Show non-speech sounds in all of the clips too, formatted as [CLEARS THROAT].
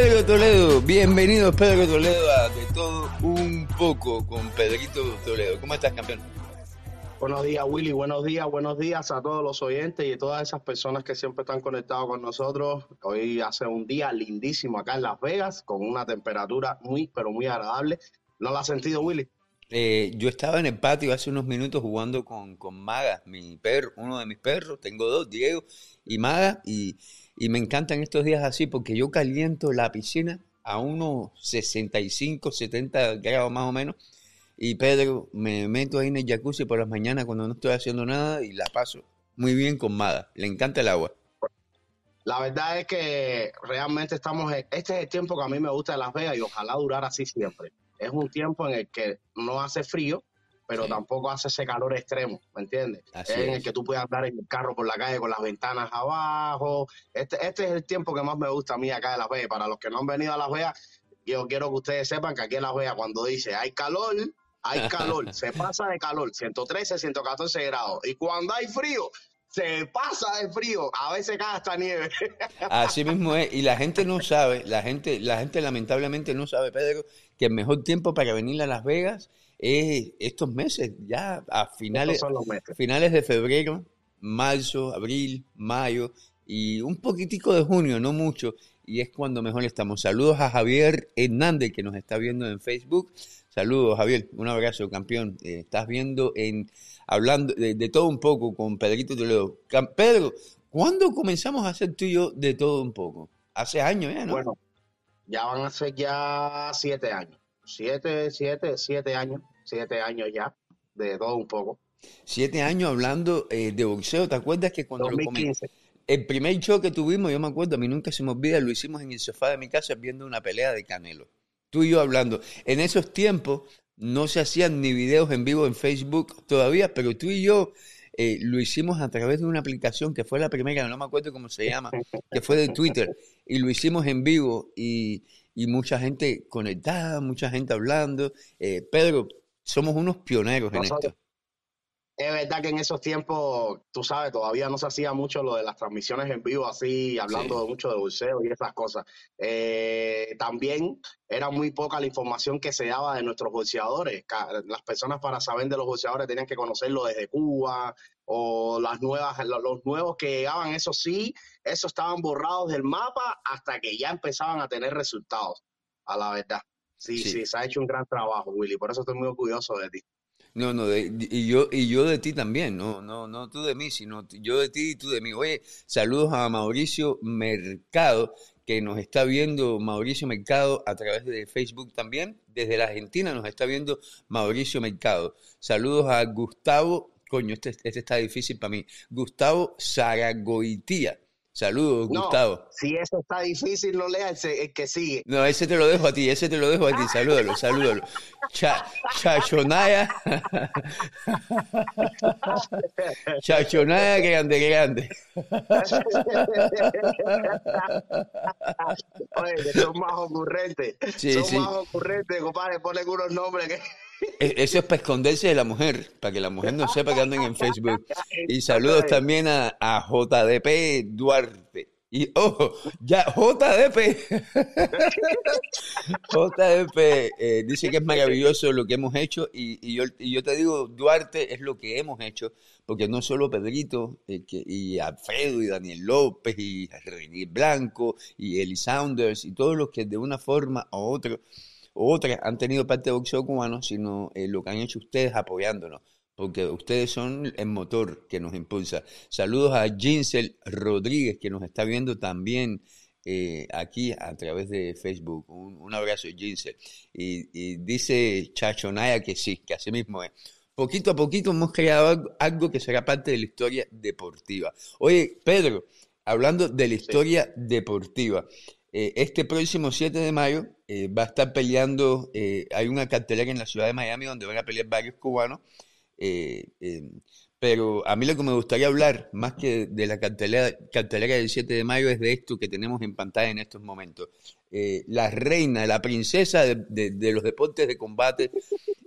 Pedro Toledo, bienvenidos Pedro Toledo a De Todo Un Poco con Pedrito Toledo. ¿Cómo estás, campeón? Buenos días, Willy. Buenos días, buenos días a todos los oyentes y a todas esas personas que siempre están conectados con nosotros. Hoy hace un día lindísimo acá en Las Vegas, con una temperatura muy, pero muy agradable. ¿No lo has sentido, Willy? Eh, yo estaba en el patio hace unos minutos jugando con, con Maga, mi perro, uno de mis perros. Tengo dos, Diego y Maga, y, y me encantan estos días así porque yo caliento la piscina a unos 65, 70 grados más o menos y Pedro, me meto ahí en el jacuzzi por las mañanas cuando no estoy haciendo nada y la paso muy bien con Mada. Le encanta el agua. La verdad es que realmente estamos, este es el tiempo que a mí me gusta de Las Vegas y ojalá durar así siempre. Es un tiempo en el que no hace frío, pero tampoco hace ese calor extremo, ¿me entiendes? es, en el que tú puedes andar en el carro por la calle con las ventanas abajo. Este, este es el tiempo que más me gusta a mí acá de Las Vegas. Para los que no han venido a Las Vegas, yo quiero que ustedes sepan que aquí en Las Vegas cuando dice hay calor, hay calor, [LAUGHS] se pasa de calor, 113, 114 grados. Y cuando hay frío, se pasa de frío, a veces cae hasta nieve. [LAUGHS] Así mismo es, y la gente no sabe, la gente, la gente lamentablemente no sabe, Pedro, que el mejor tiempo para venir a Las Vegas es estos meses, ya a finales, finales de febrero, marzo, abril, mayo y un poquitico de junio, no mucho, y es cuando mejor estamos. Saludos a Javier Hernández que nos está viendo en Facebook. Saludos, Javier. Un abrazo, campeón. Eh, estás viendo en hablando de, todo un poco con Pedrito Toledo. Pedro, ¿cuándo comenzamos a hacer tú y yo de todo un poco? Hace años ya, ¿no? Bueno, ya van a ser ya siete años. Siete, siete, siete años. Siete años ya de todo un poco. Siete años hablando eh, de boxeo. ¿Te acuerdas que cuando lo el primer show que tuvimos, yo me acuerdo, a mí nunca se me olvida, lo hicimos en el sofá de mi casa viendo una pelea de Canelo tú y yo hablando. En esos tiempos no se hacían ni videos en vivo en Facebook todavía, pero tú y yo eh, lo hicimos a través de una aplicación que fue la primera, no me acuerdo cómo se llama, que fue de Twitter, y lo hicimos en vivo y, mucha gente conectada, mucha gente hablando. Eh, Pedro, somos unos pioneros en esto es verdad que en esos tiempos, tú sabes, todavía no se hacía mucho lo de las transmisiones en vivo, así, hablando mucho de bolseo y esas cosas. Eh, también era muy poca la información que se daba de nuestros bolseadores. Las personas para saber de los bolseadores tenían que conocerlo desde Cuba o las nuevas, los nuevos que llegaban, eso sí, esos estaban borrados del mapa hasta que ya empezaban a tener resultados, a la verdad. Sí, sí, sí, se ha hecho un gran trabajo, Willy, por eso estoy muy orgulloso de ti. No, no, y yo y yo de ti también, no, no, no tú de mí, sino yo de ti y tú de mí. Oye, saludos a Mauricio Mercado, que nos está viendo Mauricio Mercado a través de Facebook también. Desde la Argentina nos está viendo Mauricio Mercado. Saludos a Gustavo, coño, este, este está difícil para mí. Gustavo Zaragoitía Saludos, Gustavo. Si eso está difícil, no lea el, que sigue. No, ese te lo dejo a ti, ese te lo dejo a ti. Salúdalo, salúdalo. chachonaya. Chachonaya, [LAUGHS] grande, grande. Oye, son más ocurrentes. Sí, son más ocurrentes, compadre. Ponle algunos nombres que. E, eso es para esconderse de la mujer, para que la mujer no sepa que andan en Facebook. Y saludos también a, JDP Duarte. Y ojo, ya JDP. [LAUGHS] JDP eh, dice que es maravilloso lo que hemos hecho y, yo, y, yo, te digo, Duarte es lo que hemos hecho, porque no solo Pedrito eh, que, y Alfredo y Daniel López y René Blanco y Eli Saunders y todos los que de una forma u otra otras han tenido parte de boxeo cubano, sino eh, lo que han hecho ustedes apoyándonos, porque ustedes son el motor que nos impulsa. Saludos a Ginsel Rodríguez, que nos está viendo también eh, aquí a través de Facebook. Un, abrazo, Ginsel. Y, dice Chacho Naya que sí, que así mismo es. Poquito a poquito hemos creado algo, que será parte de la historia deportiva. Oye, Pedro, hablando de la historia deportiva, eh, este próximo 7 de mayo eh, va a estar peleando, eh, hay una cartelera en la ciudad de Miami donde van a pelear varios cubanos, pero a mí lo que me gustaría hablar, más que de la cartelera, cartelera del 7 de mayo, es de esto que tenemos en pantalla en estos momentos. Eh, la reina, la princesa de, los deportes de combate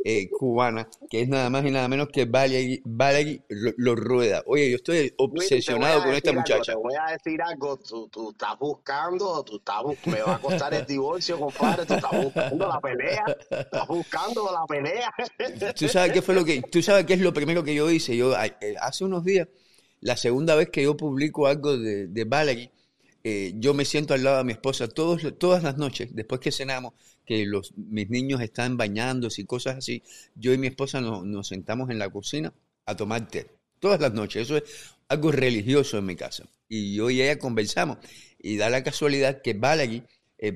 eh, cubana, que es nada más y nada menos que Valerie, Valerie lo, Rueda. Oye, yo estoy obsesionado con esta muchacha. te voy a decir algo, tú, tú estás buscando, tú estás me va a costar el divorcio, compadre, tú estás buscando la pelea, estás buscando la pelea. ¿Tú sabes qué fue lo que, tú sabes qué es lo primero que yo hice? Yo eh, hace unos días, la segunda vez que yo publico algo de, de Valerie, eh, yo me siento al lado de mi esposa todos, todas las noches, después que cenamos, que los, mis niños están bañándose y cosas así, yo y mi esposa nos, sentamos en la cocina a tomar té. Todas las noches. Eso es algo religioso en mi casa. Y yo y ella conversamos. Y da la casualidad que Valerie eh,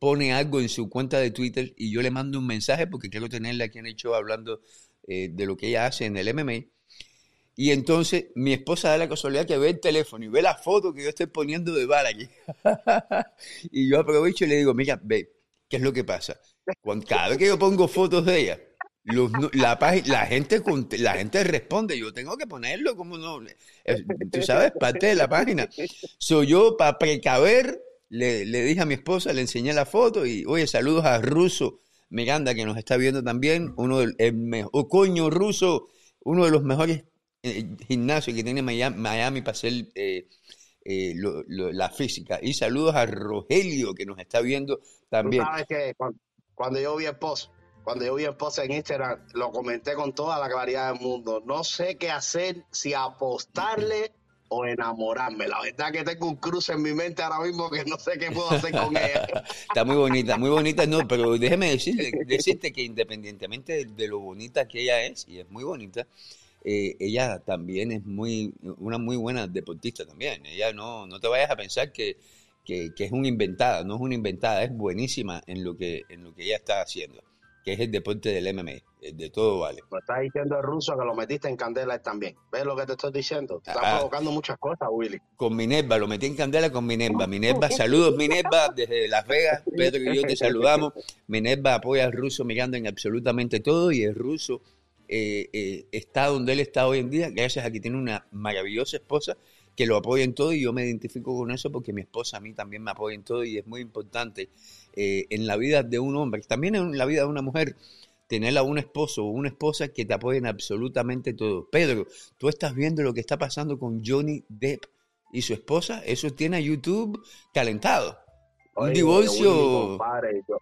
pone algo en su cuenta de Twitter y yo le mando un mensaje porque quiero tenerla aquí en show hablando eh, de lo que ella hace en el MMA. Y entonces mi esposa da la casualidad que ve el teléfono y ve la foto que yo estoy poniendo de Valerie. [LAUGHS] y yo aprovecho y le digo, mira, ve, ¿qué es lo que pasa? Cuando, cada vez que yo pongo fotos de ella, la, la, gente, la gente responde, yo tengo que ponerlo como no. Tú sabes, parte de la página. Soy yo, para precaver, le, le, dije a mi esposa, le enseñé la foto y, oye, saludos a Ruso Miranda, que nos está viendo también, uno del mejor, coño, Ruso, uno de los mejores eh, gimnasio que tiene Miami, para hacer eh, eh, la física. Y saludos a Rogelio que nos está viendo también. sabes que cuando, yo vi el post, cuando yo vi el post en Instagram, lo comenté con toda la claridad del mundo. No sé qué hacer, si apostarle o enamorarme. La verdad que tengo un cruce en mi mente ahora mismo que no sé qué puedo hacer con ella. [LAUGHS] Está muy bonita, muy bonita, no, pero déjeme decirte, decirte que independientemente de lo bonita que ella es, y es muy bonita, eh, ella también es muy una muy buena deportista también. Ella no, no te vayas a pensar que, que, es una inventada, no es una inventada, es buenísima en lo que, en lo que ella está haciendo, que es el deporte del MMA, eh, de todo vale. Me estás diciendo el ruso que lo metiste en candela también. ¿Ves lo que te estoy diciendo? Te está ah. provocando muchas cosas, Willy. Con Minerva, lo metí en candela con Minerva. Minerva, saludos Minerva desde Las Vegas. Pedro y yo te saludamos. Minerva apoya al ruso mirando en absolutamente todo y el ruso eh, eh, está donde él está hoy en día, gracias a que tiene una maravillosa esposa que lo apoya en todo y yo me identifico con eso porque mi esposa a mí también me apoya en todo y es muy importante eh, en la vida de un hombre, también en la vida de una mujer, tener a un esposo o una esposa que te apoyen absolutamente todo. Pedro, tú estás viendo lo que está pasando con Johnny Depp y su esposa, eso tiene a YouTube calentado. un divorcio...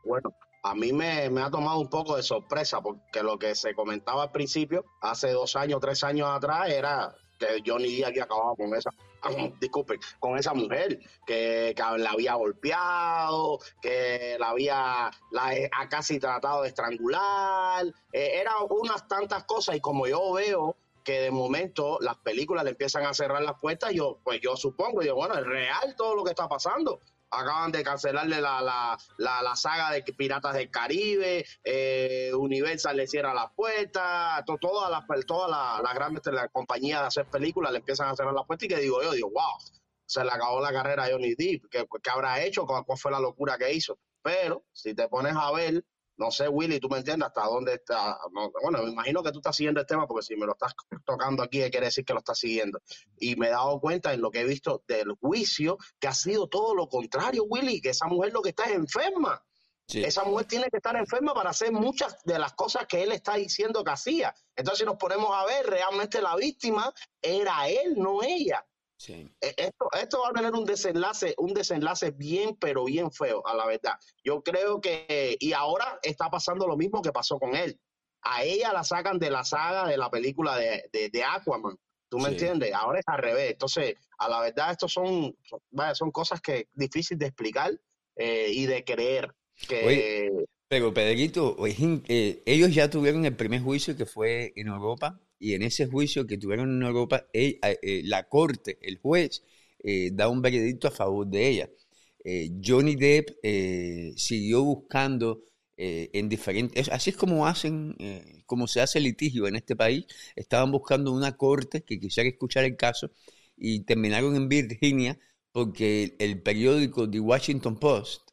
bueno, a mí me, ha tomado un poco de sorpresa porque lo que se comentaba al principio, hace dos años, tres años atrás, era que Johnny Díaz había acabado con esa, [COUGHS] con esa mujer que, la había golpeado, que la había la, ha casi tratado de estrangular, eh, era unas tantas cosas y como yo veo que de momento las películas le empiezan a cerrar las puertas, yo pues yo supongo, yo bueno, es real todo lo que está pasando, acaban de cancelarle la, la, la, saga de Piratas del Caribe, eh, Universal le cierra las puertas, todas las todas las grandes compañías de hacer películas le empiezan a cerrar las puertas y que digo yo, digo, wow, se le acabó la carrera a Johnny Depp, ¿qué, qué habrá hecho? ¿Cuál fue la locura que hizo? Pero si te pones a ver no sé, Willy, tú me entiendes hasta dónde está. bueno, me imagino que tú estás siguiendo el tema porque si me lo estás tocando aquí, quiere decir que lo estás siguiendo. Y me he dado cuenta en lo que he visto del juicio que ha sido todo lo contrario, Willy, que esa mujer lo que está es enferma. Esa mujer tiene que estar enferma para hacer muchas de las cosas que él está diciendo que hacía. Entonces, si nos ponemos a ver, realmente la víctima era él, no ella. E, esto, esto va a tener un desenlace, un desenlace bien, pero bien feo, a la verdad. Yo creo que, y ahora está pasando lo mismo que pasó con él. A ella la sacan de la saga de la película de, de, Aquaman. ¿Tú me entiendes? Ahora es al revés. Entonces, a la verdad, estos son, son, cosas que difícil de explicar eh, y de creer. Que... pero Pedrito, eh, ellos ya tuvieron el primer juicio que fue en Europa y en ese juicio que tuvieron en Europa, eh, la corte, el juez, eh, da un veredicto a favor de ella. Eh, Johnny Depp siguió buscando en diferentes, así es como hacen, como se hace litigio en este país, estaban buscando una corte que quisiera escuchar el caso y terminaron en Virginia porque el periódico The Washington Post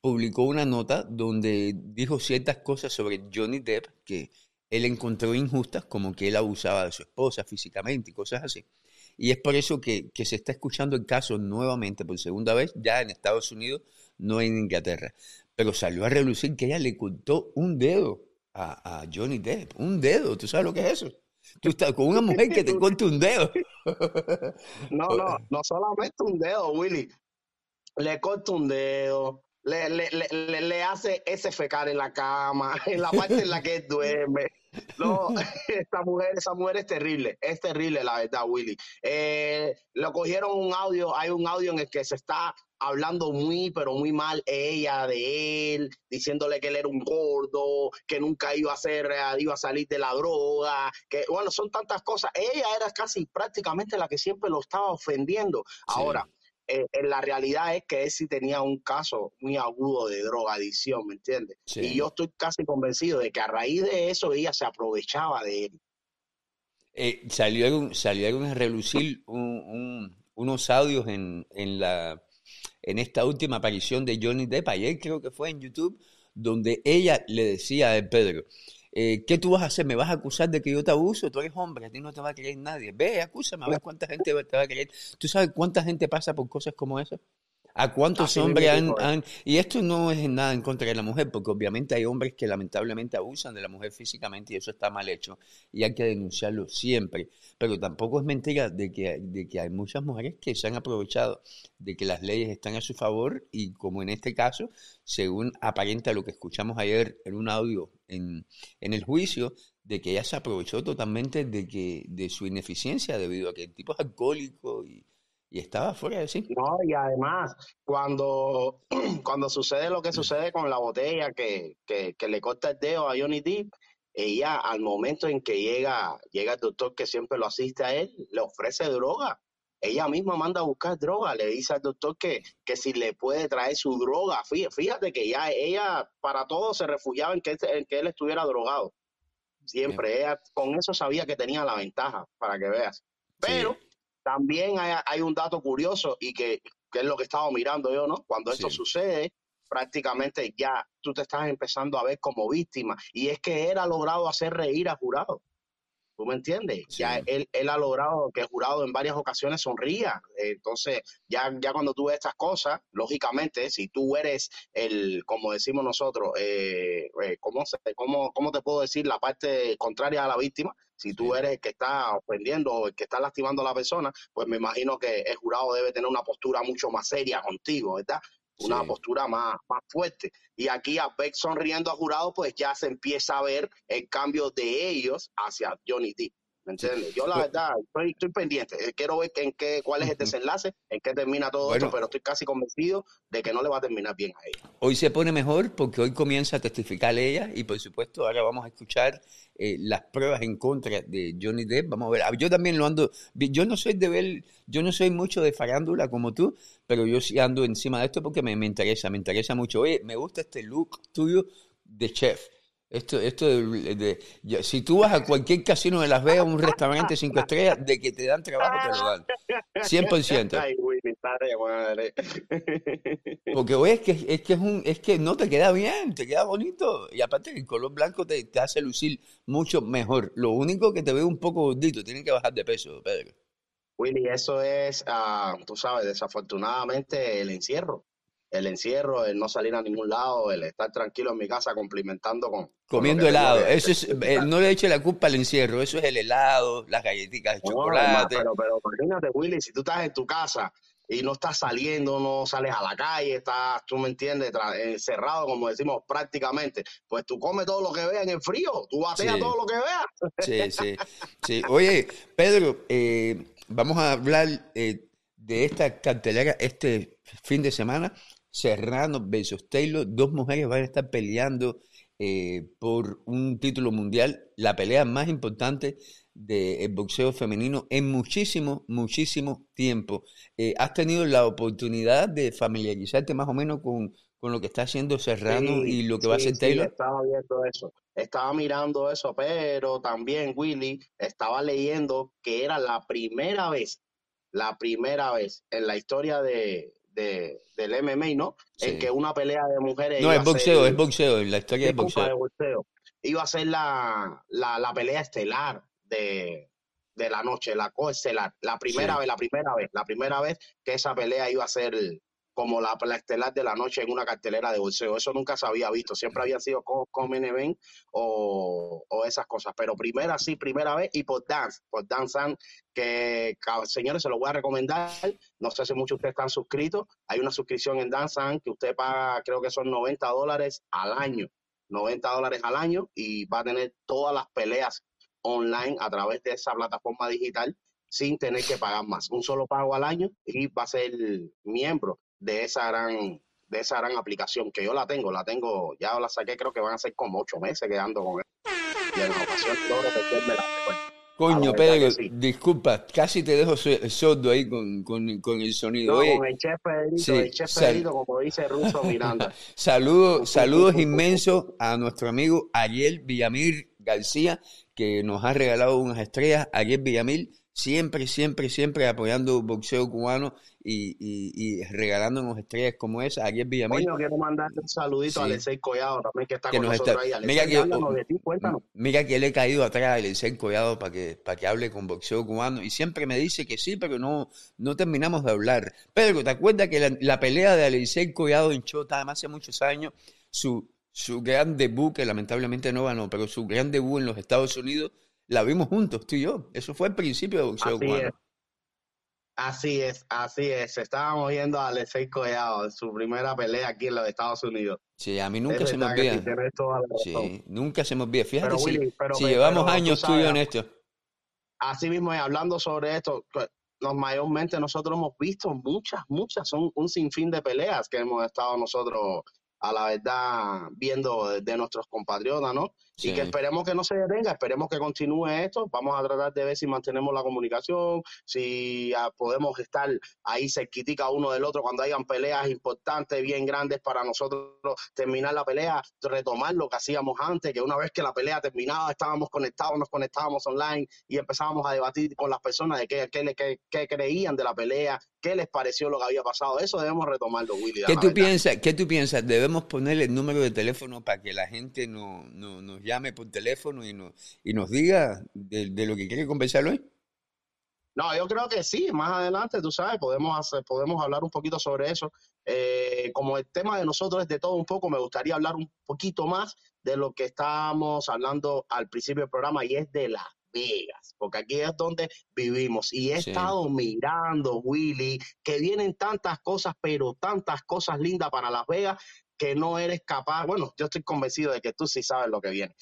publicó una nota donde dijo ciertas cosas sobre Johnny Depp que él encontró injustas, como que él abusaba de su esposa físicamente y cosas así. Y es por eso que, se está escuchando el caso nuevamente por segunda vez, ya en Estados Unidos, no en Inglaterra. Pero salió a relucir que ella le cortó un dedo a, Johnny Depp. Un dedo, ¿tú sabes lo que es eso? Tú estás con una mujer que te corta un dedo. [LAUGHS] no, no, no solamente un dedo, Willy. Le corta un dedo, le, le, le, le, hace ese fecar en la cama, [LAUGHS] en la parte en la que duerme. No, [LAUGHS] esta mujer, esa mujer es terrible, es terrible la verdad, Willy. Eh, lo cogieron un audio, hay un audio en el que se está hablando muy, pero muy mal ella de él, diciéndole que él era un gordo, que nunca iba a ser, eh, iba a salir de la droga, que bueno, son tantas cosas. Ella era casi prácticamente la que siempre lo estaba ofendiendo. Ahora, eh, la realidad es que él sí tenía un caso muy agudo de drogadicción, ¿me entiendes? Y yo estoy casi convencido de que a raíz de eso ella se aprovechaba de él. Eh, salió salieron a relucir unos audios en, en, la, en esta última aparición de Johnny Depp, ayer creo que fue en YouTube, donde ella le decía a Pedro, eh, ¿qué tú vas a hacer? ¿Me vas a acusar de que yo te abuso? Tú eres hombre, a ti no te va a creer nadie. Ve, acúsame, a ver cuánta gente te va a creer. ¿Tú sabes cuánta gente pasa por cosas como esas? ¿A cuántos hombres han, Y esto no es nada en contra de la mujer, porque obviamente hay hombres que lamentablemente abusan de la mujer físicamente y eso está mal hecho y hay que denunciarlo siempre. Pero tampoco es mentira de que, de que hay muchas mujeres que se han aprovechado de que las leyes están a su favor y como en este caso, según aparenta lo que escuchamos ayer en un audio en, en el juicio, de que ella se aprovechó totalmente de, que, de su ineficiencia debido a que el tipo es alcohólico y y estaba fuera de sí. No, y además, cuando, [CLEARS THROAT] cuando sucede lo que sucede con la botella que, que, que le corta el dedo a Johnny Depp, ella al momento en que llega, llega el doctor que siempre lo asiste a él, le ofrece droga. Ella misma manda a buscar droga, le dice al doctor que, que si le puede traer su droga. Fíjate que ya ella para todo se refugiaba en que, en que él estuviera drogado. Siempre, ella con eso sabía que tenía la ventaja, para que veas. Pero también hay, un dato curioso y que, es lo que estaba mirando yo, ¿no? Cuando esto sucede, prácticamente ya tú te estás empezando a ver como víctima y es que él ha logrado hacer reír a jurado. ¿Tú me entiendes? Ya él, él, ha logrado que el jurado en varias ocasiones sonría. Entonces, ya, ya cuando tú ves estas cosas, lógicamente, si tú eres el, como decimos nosotros, eh, eh ¿cómo, cómo, ¿cómo te puedo decir la parte contraria a la víctima? Si tú eres el que está ofendiendo o el que está lastimando a la persona, pues me imagino que el jurado debe tener una postura mucho más seria contigo, ¿verdad? una postura más, más fuerte. Y aquí a Beck sonriendo a jurado, pues ya se empieza a ver el cambio de ellos hacia Johnny Depp. ¿Me entiendes? Yo la verdad estoy, estoy, pendiente. Eh, quiero ver en qué, cuál es el desenlace, en qué termina todo esto, pero estoy casi convencido de que no le va a terminar bien a ella. Hoy se pone mejor porque hoy comienza a testificar ella y por supuesto ahora vamos a escuchar eh, las pruebas en contra de Johnny Depp. Vamos a ver. Ah, yo también lo ando. Yo no soy de ver, yo no soy mucho de farándula como tú, pero yo sí ando encima de esto porque me, me interesa, me interesa mucho. Oye, me gusta este look tuyo de chef esto, esto de, si tú vas a cualquier casino de Las Vegas, un restaurante cinco estrellas, de que te dan trabajo, te lo dan. 100%. Porque oye, es que, es que es un, es que no te queda bien, te queda bonito. Y aparte el color blanco te, te hace lucir mucho mejor. Lo único que te ve un poco gordito, tienes que bajar de peso, Pedro. Willy, eso es, uh, tú sabes, desafortunadamente el encierro el encierro, el no salir a ningún lado, el estar tranquilo en mi casa cumplimentando con... Comiendo helado, eso es, eh, no le eche la culpa al encierro, eso es el helado, las galletitas de chocolate. pero, pero imagínate, Willy, si tú estás en tu casa y no estás saliendo, no sales a la calle, estás, tú me entiendes, encerrado, como decimos prácticamente, pues tú comes todo lo que veas en el frío, tú bateas todo lo que veas. Sí, sí, sí. Oye, Pedro, eh, vamos a hablar eh, de esta cartelera este fin de semana. Serrano versus Taylor, dos mujeres van a estar peleando eh, por un título mundial, la pelea más importante del boxeo femenino en muchísimo, muchísimo tiempo. Eh, ¿Has tenido la oportunidad de familiarizarte más o menos con, lo que está haciendo Serrano y lo que va a hacer Taylor? estaba viendo eso, estaba mirando eso, pero también Willy estaba leyendo que era la primera vez, la primera vez en la historia de, de, del MMA, ¿no? En que una pelea de mujeres. No, es boxeo, es boxeo, la historia es boxeo. boxeo. Iba a ser la, la, la pelea estelar de, de la noche, la coestelar. La primera vez, la primera vez, la primera vez que esa pelea iba a ser como la, la, estelar de la noche en una cartelera de boxeo. Eso nunca se había visto. Siempre había sido Common Event o, o, esas cosas. Pero primera, sí, primera vez. Y por Dance, por Dance que señores, se lo voy a recomendar. No sé si muchos de ustedes están suscritos. Hay una suscripción en Dance que usted paga, creo que son 90 dólares al año. 90 dólares al año y va a tener todas las peleas online a través de esa plataforma digital sin tener que pagar más. Un solo pago al año y va a ser miembro de esa gran de esa gran aplicación que yo la tengo, la tengo, ya la saqué, creo que van a ser como ocho meses quedando con él. Y en ocasión logro la Coño, Pedro, disculpa, casi te dejo sordo ahí con, con, con el sonido. No, con el chef Pedrito, el chef Pedrito, como dice Russo Miranda. [LAUGHS] saludos, [LAUGHS] saludos inmensos a nuestro amigo Ariel Villamil García, que nos ha regalado unas estrellas. Ariel Villamil, siempre, siempre, siempre apoyando boxeo cubano y, y, regalándonos estrellas como esa. Aquí es Villamil. Coño, quiero mandarle un saludito a Alexei Collado también, que está con nosotros ahí. mira que, de ti, cuéntanos. Mira que le he caído atrás a Alexei Collado para que, para que hable con boxeo cubano y siempre me dice que sí, pero no, no terminamos de hablar. Pedro, ¿te acuerdas que la, pelea de Alexei Collado en Chota, además hace muchos años, su, su gran debut, que lamentablemente no ganó, pero su gran debut en los Estados Unidos, la vimos juntos, tú y yo. Eso fue el principio de boxeo cubano. Así es, así es. Estábamos viendo a Alexei Collado en su primera pelea aquí en los Estados Unidos. Sí, a mí nunca se me olvida. Sí, nunca se me olvida. Fíjate si, llevamos años tú y yo en esto. Así mismo, hablando sobre esto, nos, mayormente nosotros hemos visto muchas, muchas, son un sinfín de peleas que hemos estado nosotros a la verdad viendo de, nuestros compatriotas, ¿no? Y que esperemos que no se detenga, esperemos que continúe esto. Vamos a tratar de ver si mantenemos la comunicación, si ah, podemos estar ahí cerquitica uno del otro cuando hayan peleas importantes, bien grandes para nosotros terminar la pelea, retomar lo que hacíamos antes, que una vez que la pelea terminaba estábamos conectados, nos conectábamos online y empezábamos a debatir con las personas de qué, qué, qué creían de la pelea, qué les pareció lo que había pasado. Eso debemos retomarlo, Willy. ¿Qué tú, piensas, ¿Qué tú piensas? ¿Debemos ponerle el número de teléfono para que la gente no, no, nos llame por teléfono y, no, y nos diga de, lo que quiere conversar hoy? No, yo creo que sí, más adelante, tú sabes, podemos, hacer, podemos hablar un poquito sobre eso. Eh, como el tema de nosotros es de todo un poco, me gustaría hablar un poquito más de lo que estábamos hablando al principio del programa y es de la Vegas, porque aquí es donde vivimos. Y he estado mirando, Willy, que vienen tantas cosas, pero tantas cosas lindas para Las Vegas que no eres capaz. Bueno, yo estoy convencido de que tú sí sabes lo que viene.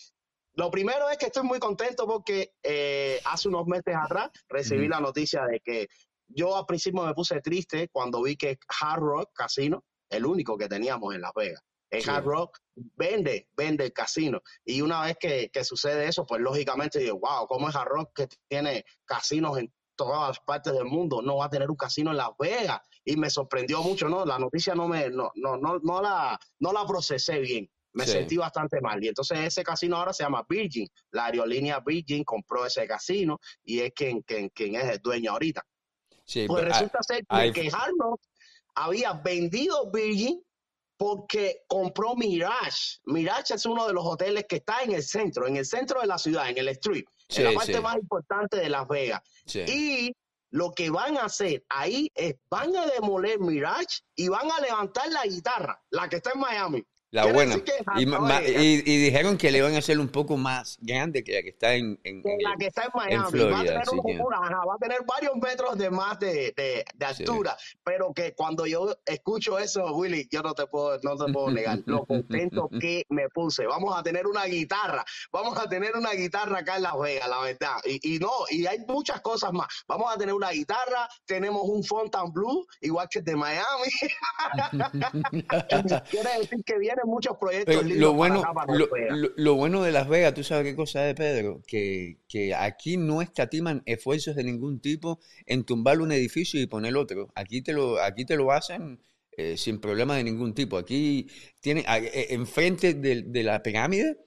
Lo primero es que estoy muy contento porque eh, hace unos meses atrás recibí la noticia de que yo al principio me puse triste cuando vi que Hard Rock Casino, el único que teníamos en Las Vegas, el Hard Rock vende, vende el casino. Y una vez que, sucede eso, pues lógicamente digo, wow, ¿cómo es Hard Rock que tiene casinos en todas las partes del mundo? No va a tener un casino en Las Vegas. Y me sorprendió mucho, ¿no? La noticia no me, no, no, no, la, no la procesé bien. Me sentí bastante mal. Y entonces ese casino ahora se llama Virgin. La aerolínea Virgin compró ese casino y es quien, quien, quien es el dueño ahorita. pues resulta ser que Hard Rock había vendido Virgin porque compró Mirage. Mirage es uno de los hoteles que está en el centro, en el centro de la ciudad, en el street, en la parte más importante de Las Vegas. Y lo que van a hacer ahí es, van a demoler Mirage y van a levantar la guitarra, la que está en Miami. La buena. Y, dijeron que le iban a hacer un poco más grande que la que está en, en, la que está en Miami. Florida, va, a tener va, a tener varios metros de más de, de, de altura. Pero que cuando yo escucho eso, Willy, yo no te puedo, no te puedo negar lo contento [LAUGHS] que me puse. Vamos a tener una guitarra. Vamos a tener una guitarra acá en Las Vegas, la verdad. Y, y no, y hay muchas cosas más. Vamos a tener una guitarra, tenemos un Fontan Blue, igual que de Miami. [LAUGHS] [LAUGHS] Quiere decir que viene muchos proyectos. lo, bueno, lo, bueno de Las Vegas, tú sabes qué cosa es, Pedro, que, que aquí no escatiman esfuerzos de ningún tipo en tumbar un edificio y poner otro. Aquí te lo, aquí te lo hacen eh, sin problema de ningún tipo. Aquí tiene, eh, enfrente de, de, la pirámide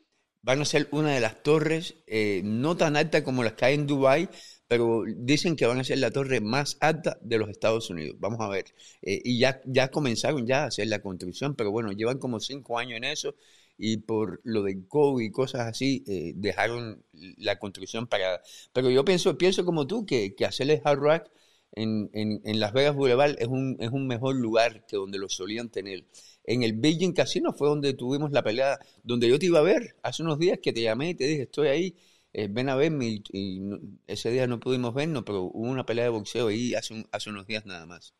van a ser una de las torres eh, no tan altas como las que hay en Dubái, pero dicen que van a ser la torre más alta de los Estados Unidos. Vamos a ver. Eh, y ya, ya comenzaron ya a hacer la construcción, pero bueno, llevan como cinco años en eso y por lo del COVID y cosas así, eh, dejaron la construcción parada. Pero yo pienso, pienso como tú, que, que hacerle hard rock en, en, Las Vegas Boulevard es un, es un mejor lugar que donde lo solían tener. En el Beijing Casino fue donde tuvimos la pelea, donde yo te iba a ver hace unos días que te llamé y te dije, estoy ahí, eh, ven a verme. Y, ese día no pudimos vernos, pero hubo una pelea de boxeo ahí hace, hace unos días nada más.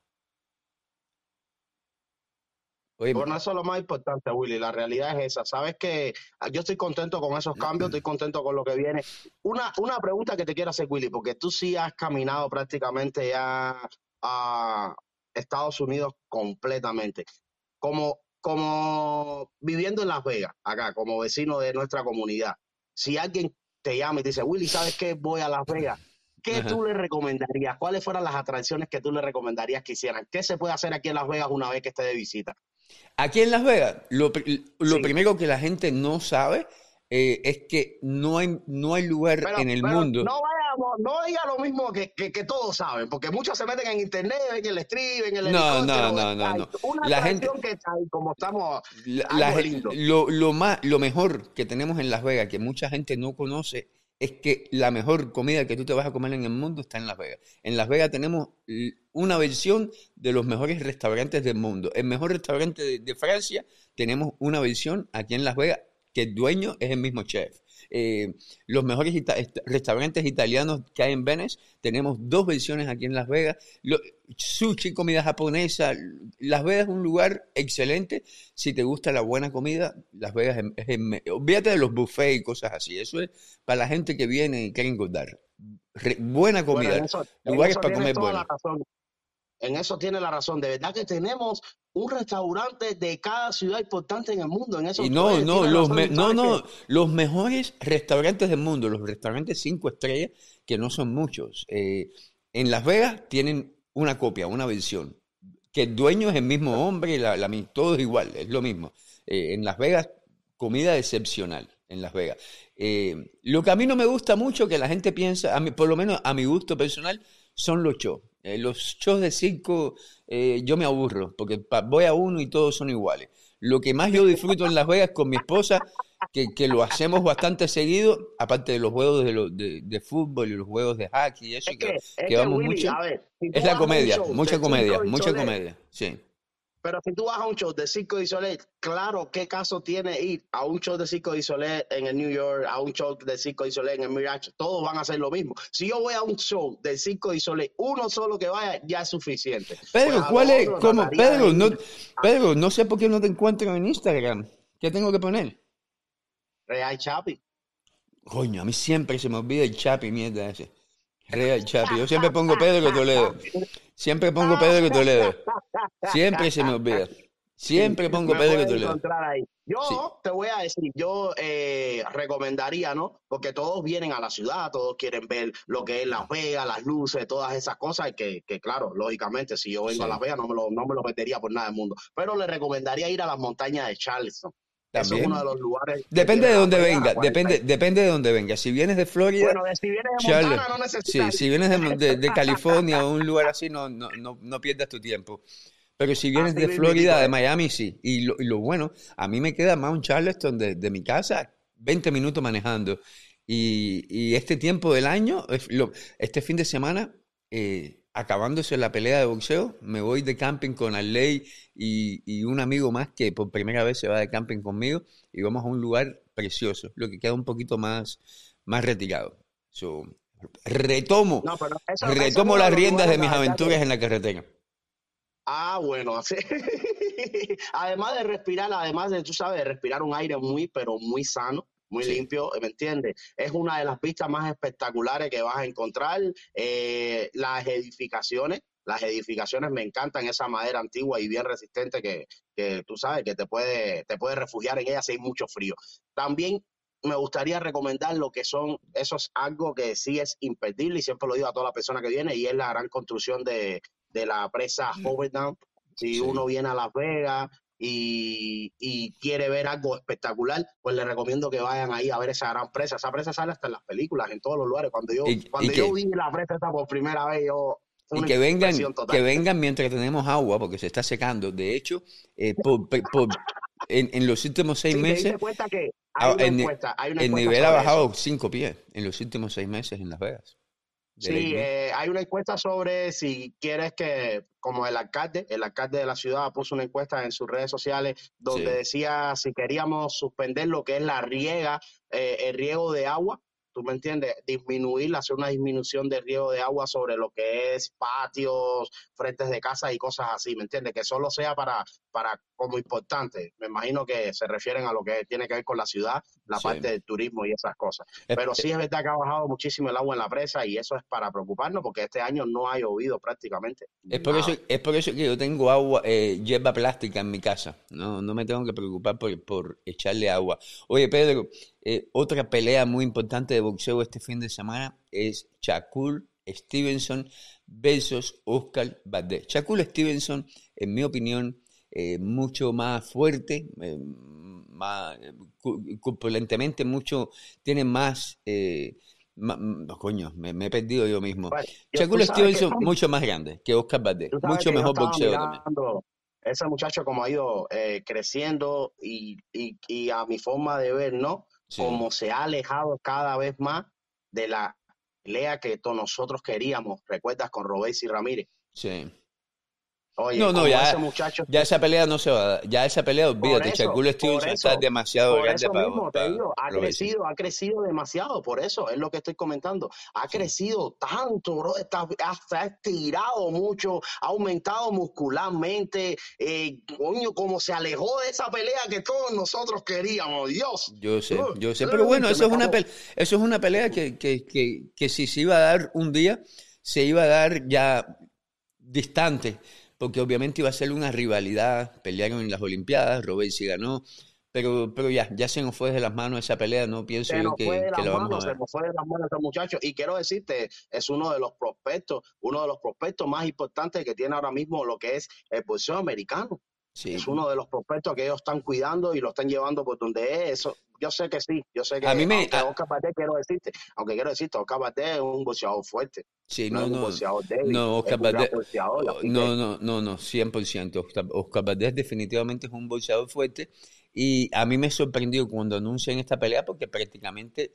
bueno, eso es lo más importante, Willy. La realidad es esa. Sabes que ah, yo estoy contento con esos cambios, estoy contento con lo que viene. Una, una pregunta que te quiero hacer, Willy, porque tú sí has caminado prácticamente ya a Estados Unidos completamente. Como, como viviendo en Las Vegas, acá, como vecino de nuestra comunidad. Si alguien te llama y te dice, Willy, ¿sabes qué? Voy a Las Vegas. ¿Qué tú le recomendarías? ¿Cuáles fueran las atracciones que tú le recomendarías que hicieran? ¿Qué se puede hacer aquí en Las Vegas una vez que esté de visita? Aquí en Las Vegas, lo, primero que la gente no sabe eh, es que no hay, no hay lugar en el mundo. No vayamos, no diga lo mismo que, que, todos saben, porque muchos se meten en internet, ven el stream, en el No, no, no, no, no. Una la gente que está ahí, como estamos la, Lo, lo, más, lo mejor que tenemos en Las Vegas, que mucha gente no conoce, es que la mejor comida que tú te vas a comer en el mundo está en Las Vegas. En Las Vegas tenemos una versión de los mejores restaurantes del mundo. El mejor restaurante de, Francia, tenemos una versión aquí en Las Vegas que el dueño es el mismo chef. Eh, los mejores restaurantes italianos que hay en Venice, tenemos dos versiones aquí en Las Vegas. sushi, comida japonesa. Las Vegas es un lugar excelente. Si te gusta la buena comida, Las Vegas es, Olvídate de los buffets y cosas así. Eso es para la gente que viene y quiere engordar. buena comida. lugares para comer bueno. En eso tiene la razón. De verdad que tenemos un restaurante de cada ciudad importante en el mundo. En eso y no, no, los no, no, los mejores restaurantes del mundo, los restaurantes cinco estrellas, que no son muchos. Eh, en Las Vegas tienen una copia, una versión, que el dueño es el mismo hombre, la, la todo es igual, es lo mismo. Eh, en Las Vegas, comida excepcional en Las Vegas. Eh, lo que a mí no me gusta mucho, que la gente piensa, a mí, por lo menos a mi gusto personal, son los shows. Eh, los shows de circo eh, yo me aburro, porque voy a uno y todos son iguales. Lo que más yo disfruto en Las Vegas con mi esposa, que, que lo hacemos bastante seguido, aparte de los juegos de, de, fútbol y los juegos de hockey y eso, que, vamos mucho, es la comedia, mucha comedia, mucha comedia, sí. Pero si tú vas a un show de Circo de Soleil, claro, ¿qué caso tiene ir a un show de Circo de Soleil en el New York, a un show de Circo de Soleil en el Mirage? Todos van a hacer lo mismo. Si yo voy a un show de Circo de Soleil, uno solo que vaya ya es suficiente. Pedro, pues ¿cuál es? ¿Cómo? Pedro, no, Pedro, no sé por qué no te encuentro en Instagram. ¿Qué tengo que poner? Real Chapi. Coño, a mí siempre se me olvida el Chapi, mierda ese. Real Chapi. Yo siempre pongo Pedro Toledo. Siempre pongo Pedro Toledo. Siempre se me olvida. Siempre pongo Pedro Toledo. Yo te voy a decir, yo eh, recomendaría, ¿no? Porque todos vienen a la ciudad, todos quieren ver lo que es Las Vegas, las luces, todas esas cosas, y que, que claro, lógicamente, si yo vengo a Las Vegas no me, lo, no me lo metería por nada del mundo. Pero le recomendaría ir a las montañas de Charleston. También. es uno de los lugares. Depende de dónde venga, depende, depende de dónde venga. Si vienes de Florida. Bueno, si vienes de Montana, no necesitas. Sí, si vienes de, de, California o un lugar así, no, no, no, no pierdas tu tiempo. Pero si vienes de Florida, de Miami, sí. Y lo, y lo, bueno, a mí me queda Mount Charleston de, de mi casa 20 minutos manejando. Y, y este tiempo del año, este fin de semana, eh, acabándose la pelea de boxeo, me voy de camping con Arley y, y, un amigo más que por primera vez se va de camping conmigo y vamos a un lugar precioso, lo que queda un poquito más, más retirado. retomo, retomo las riendas de mis aventuras en la carretera. Ah, bueno, así. [LAUGHS] además de respirar, además de, tú sabes, de respirar un aire muy, pero muy sano, muy limpio, ¿me entiendes? Es una de las vistas más espectaculares que vas a encontrar. Eh, las edificaciones, las edificaciones me encantan, esa madera antigua y bien resistente que, que tú sabes que te puede, te puede refugiar en ella si hay mucho frío. También me gustaría recomendar lo que son, esos algo que sí es imperdible y siempre lo digo a toda la persona que viene y es la gran construcción de, de la presa Overdown. Si uno viene a Las Vegas, y, quiere ver algo espectacular, pues le recomiendo que vayan ahí a ver esa gran presa. Esa presa sale hasta en las películas, en todos los lugares. Cuando yo, cuando yo vi la presa por primera vez, yo... Y que vengan, que vengan mientras tenemos agua, porque se está secando. De hecho, eh, en, los últimos seis meses... el nivel ha bajado cinco pies en los últimos seis meses en Las Vegas. Sí, eh, hay una encuesta sobre si quieres que, como el alcalde, el alcalde de la ciudad puso una encuesta en sus redes sociales donde decía si queríamos suspender lo que es la riega, eh, el riego de agua ¿tú me entiendes? Disminuir, hacer una disminución de riego de agua sobre lo que es patios, frentes de casa y cosas así, ¿me entiendes? Que solo sea para, para como importante. Me imagino que se refieren a lo que tiene que ver con la ciudad, la parte del turismo y esas cosas. Pero sí es verdad que ha bajado muchísimo el agua en la presa y eso es para preocuparnos porque este año no ha llovido prácticamente. Es por, eso, es por eso que yo tengo agua, eh, hierba plástica en mi casa. No, no me tengo que preocupar por, por echarle agua. Oye, Pedro, eh, otra pelea muy importante de boxeo este fin de semana es Shakur Stevenson versus Oscar Valdez. Shakur Stevenson, en mi opinión, eh, mucho más fuerte, eh, más corpulentemente, mucho, tiene más, coño, me, he perdido yo mismo. Shakur Stevenson mucho más grande que Oscar Valdez, mucho mejor boxeo también ese muchacho como ha ido creciendo y, y, a mi forma de ver, ¿no? Como se ha alejado cada vez más de la pelea que todos nosotros queríamos, ¿recuerdas? Con Robes y Ramírez. Sí. Oye, no, no, ya, ya esa pelea no se va a dar. Ya esa pelea, olvídate, Shakur Stevenson está demasiado grande para, mismo, te digo, ha crecido, ha crecido demasiado, por eso es lo que estoy comentando. Ha crecido tanto, bro, está, ha estirado mucho, ha aumentado muscularmente. Eh, coño, como se alejó de esa pelea que todos nosotros queríamos, Dios. Yo sé, yo sé, pero bueno, eso es, una pelea, eso es una pelea que, que, que, que si se iba a dar un día, se iba a dar ya distante porque obviamente iba a ser una rivalidad, pelearon en las Olimpiadas, Robesi ganó, pero, pero ya, ya se nos fue de las manos esa pelea, no pienso yo que, que vamos a ver. Se nos fue de las manos ese muchacho, y quiero decirte, es uno de los prospectos, uno de los prospectos más importantes que tiene ahora mismo lo que es el boxeo americano. Es uno de los prospectos que ellos están cuidando y lo están llevando por donde es. Eso, yo sé que sí, yo sé que a mí me, aunque Oscar quiero decirte, aunque quiero decirte, Oscar Valdez es un boxeador fuerte. Sí, no, no, no, no, Oscar Valdez, no, no, no, no, 100%. Oscar, Oscar Valdez definitivamente es un boxeador fuerte y a mí me sorprendió cuando anuncian esta pelea porque prácticamente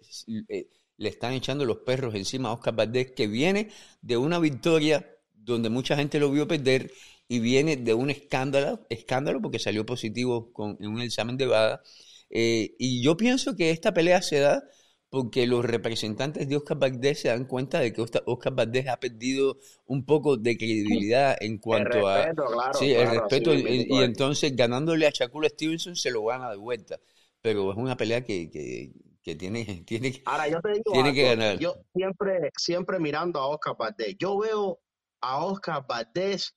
eh, le están echando los perros encima a Oscar Valdez que viene de una victoria donde mucha gente lo vio perder y viene de un escándalo, escándalo porque salió positivo con, en un examen de BADA. Eh, y yo pienso que esta pelea se da porque los representantes de Oscar Valdez se dan cuenta de que Oscar Valdez ha perdido un poco de credibilidad en cuanto a sí, el respeto y, entonces ganándole a Shakur Stevenson se lo gana de vuelta pero es una pelea que, que, que tiene, [LAUGHS] tiene, Ahora, yo te digo tiene que ganar yo siempre siempre mirando a Oscar Valdez yo veo a Oscar Valdez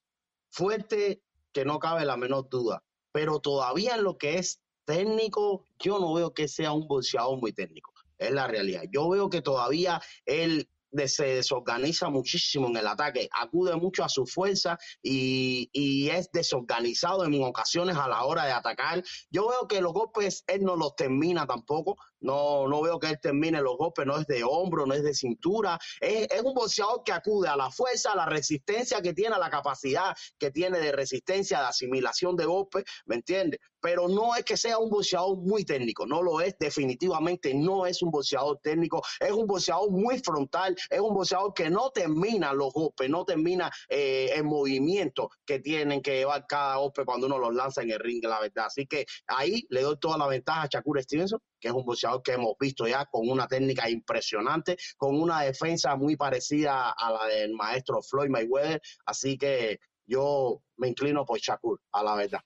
fuerte que no cabe la menor duda. Pero todavía en lo que es técnico, yo no veo que sea un boxeador muy técnico. Es la realidad. Yo veo que todavía él se desorganiza muchísimo en el ataque, acude mucho a su fuerza y, y, es desorganizado en ocasiones a la hora de atacar. Yo veo que los golpes él no los termina tampoco, no, no veo que él termine los golpes, no es de hombro, no es de cintura. Es, un boxeador que acude a la fuerza, a la resistencia que tiene, a la capacidad que tiene de resistencia, de asimilación de golpes, ¿me entiendes? Pero no es que sea un boxeador muy técnico, no lo es, definitivamente no es un boxeador técnico, es un boxeador muy frontal, es un boxeador que no termina los golpes, no termina eh, el movimiento que tienen que llevar cada golpe cuando uno los lanza en el ring, la verdad. Así que ahí le doy toda la ventaja a Shakur Stevenson que es un boxeador que hemos visto ya con una técnica impresionante, con una defensa muy parecida a la del maestro Floyd Mayweather. Así que yo me inclino por Shakur, a la verdad.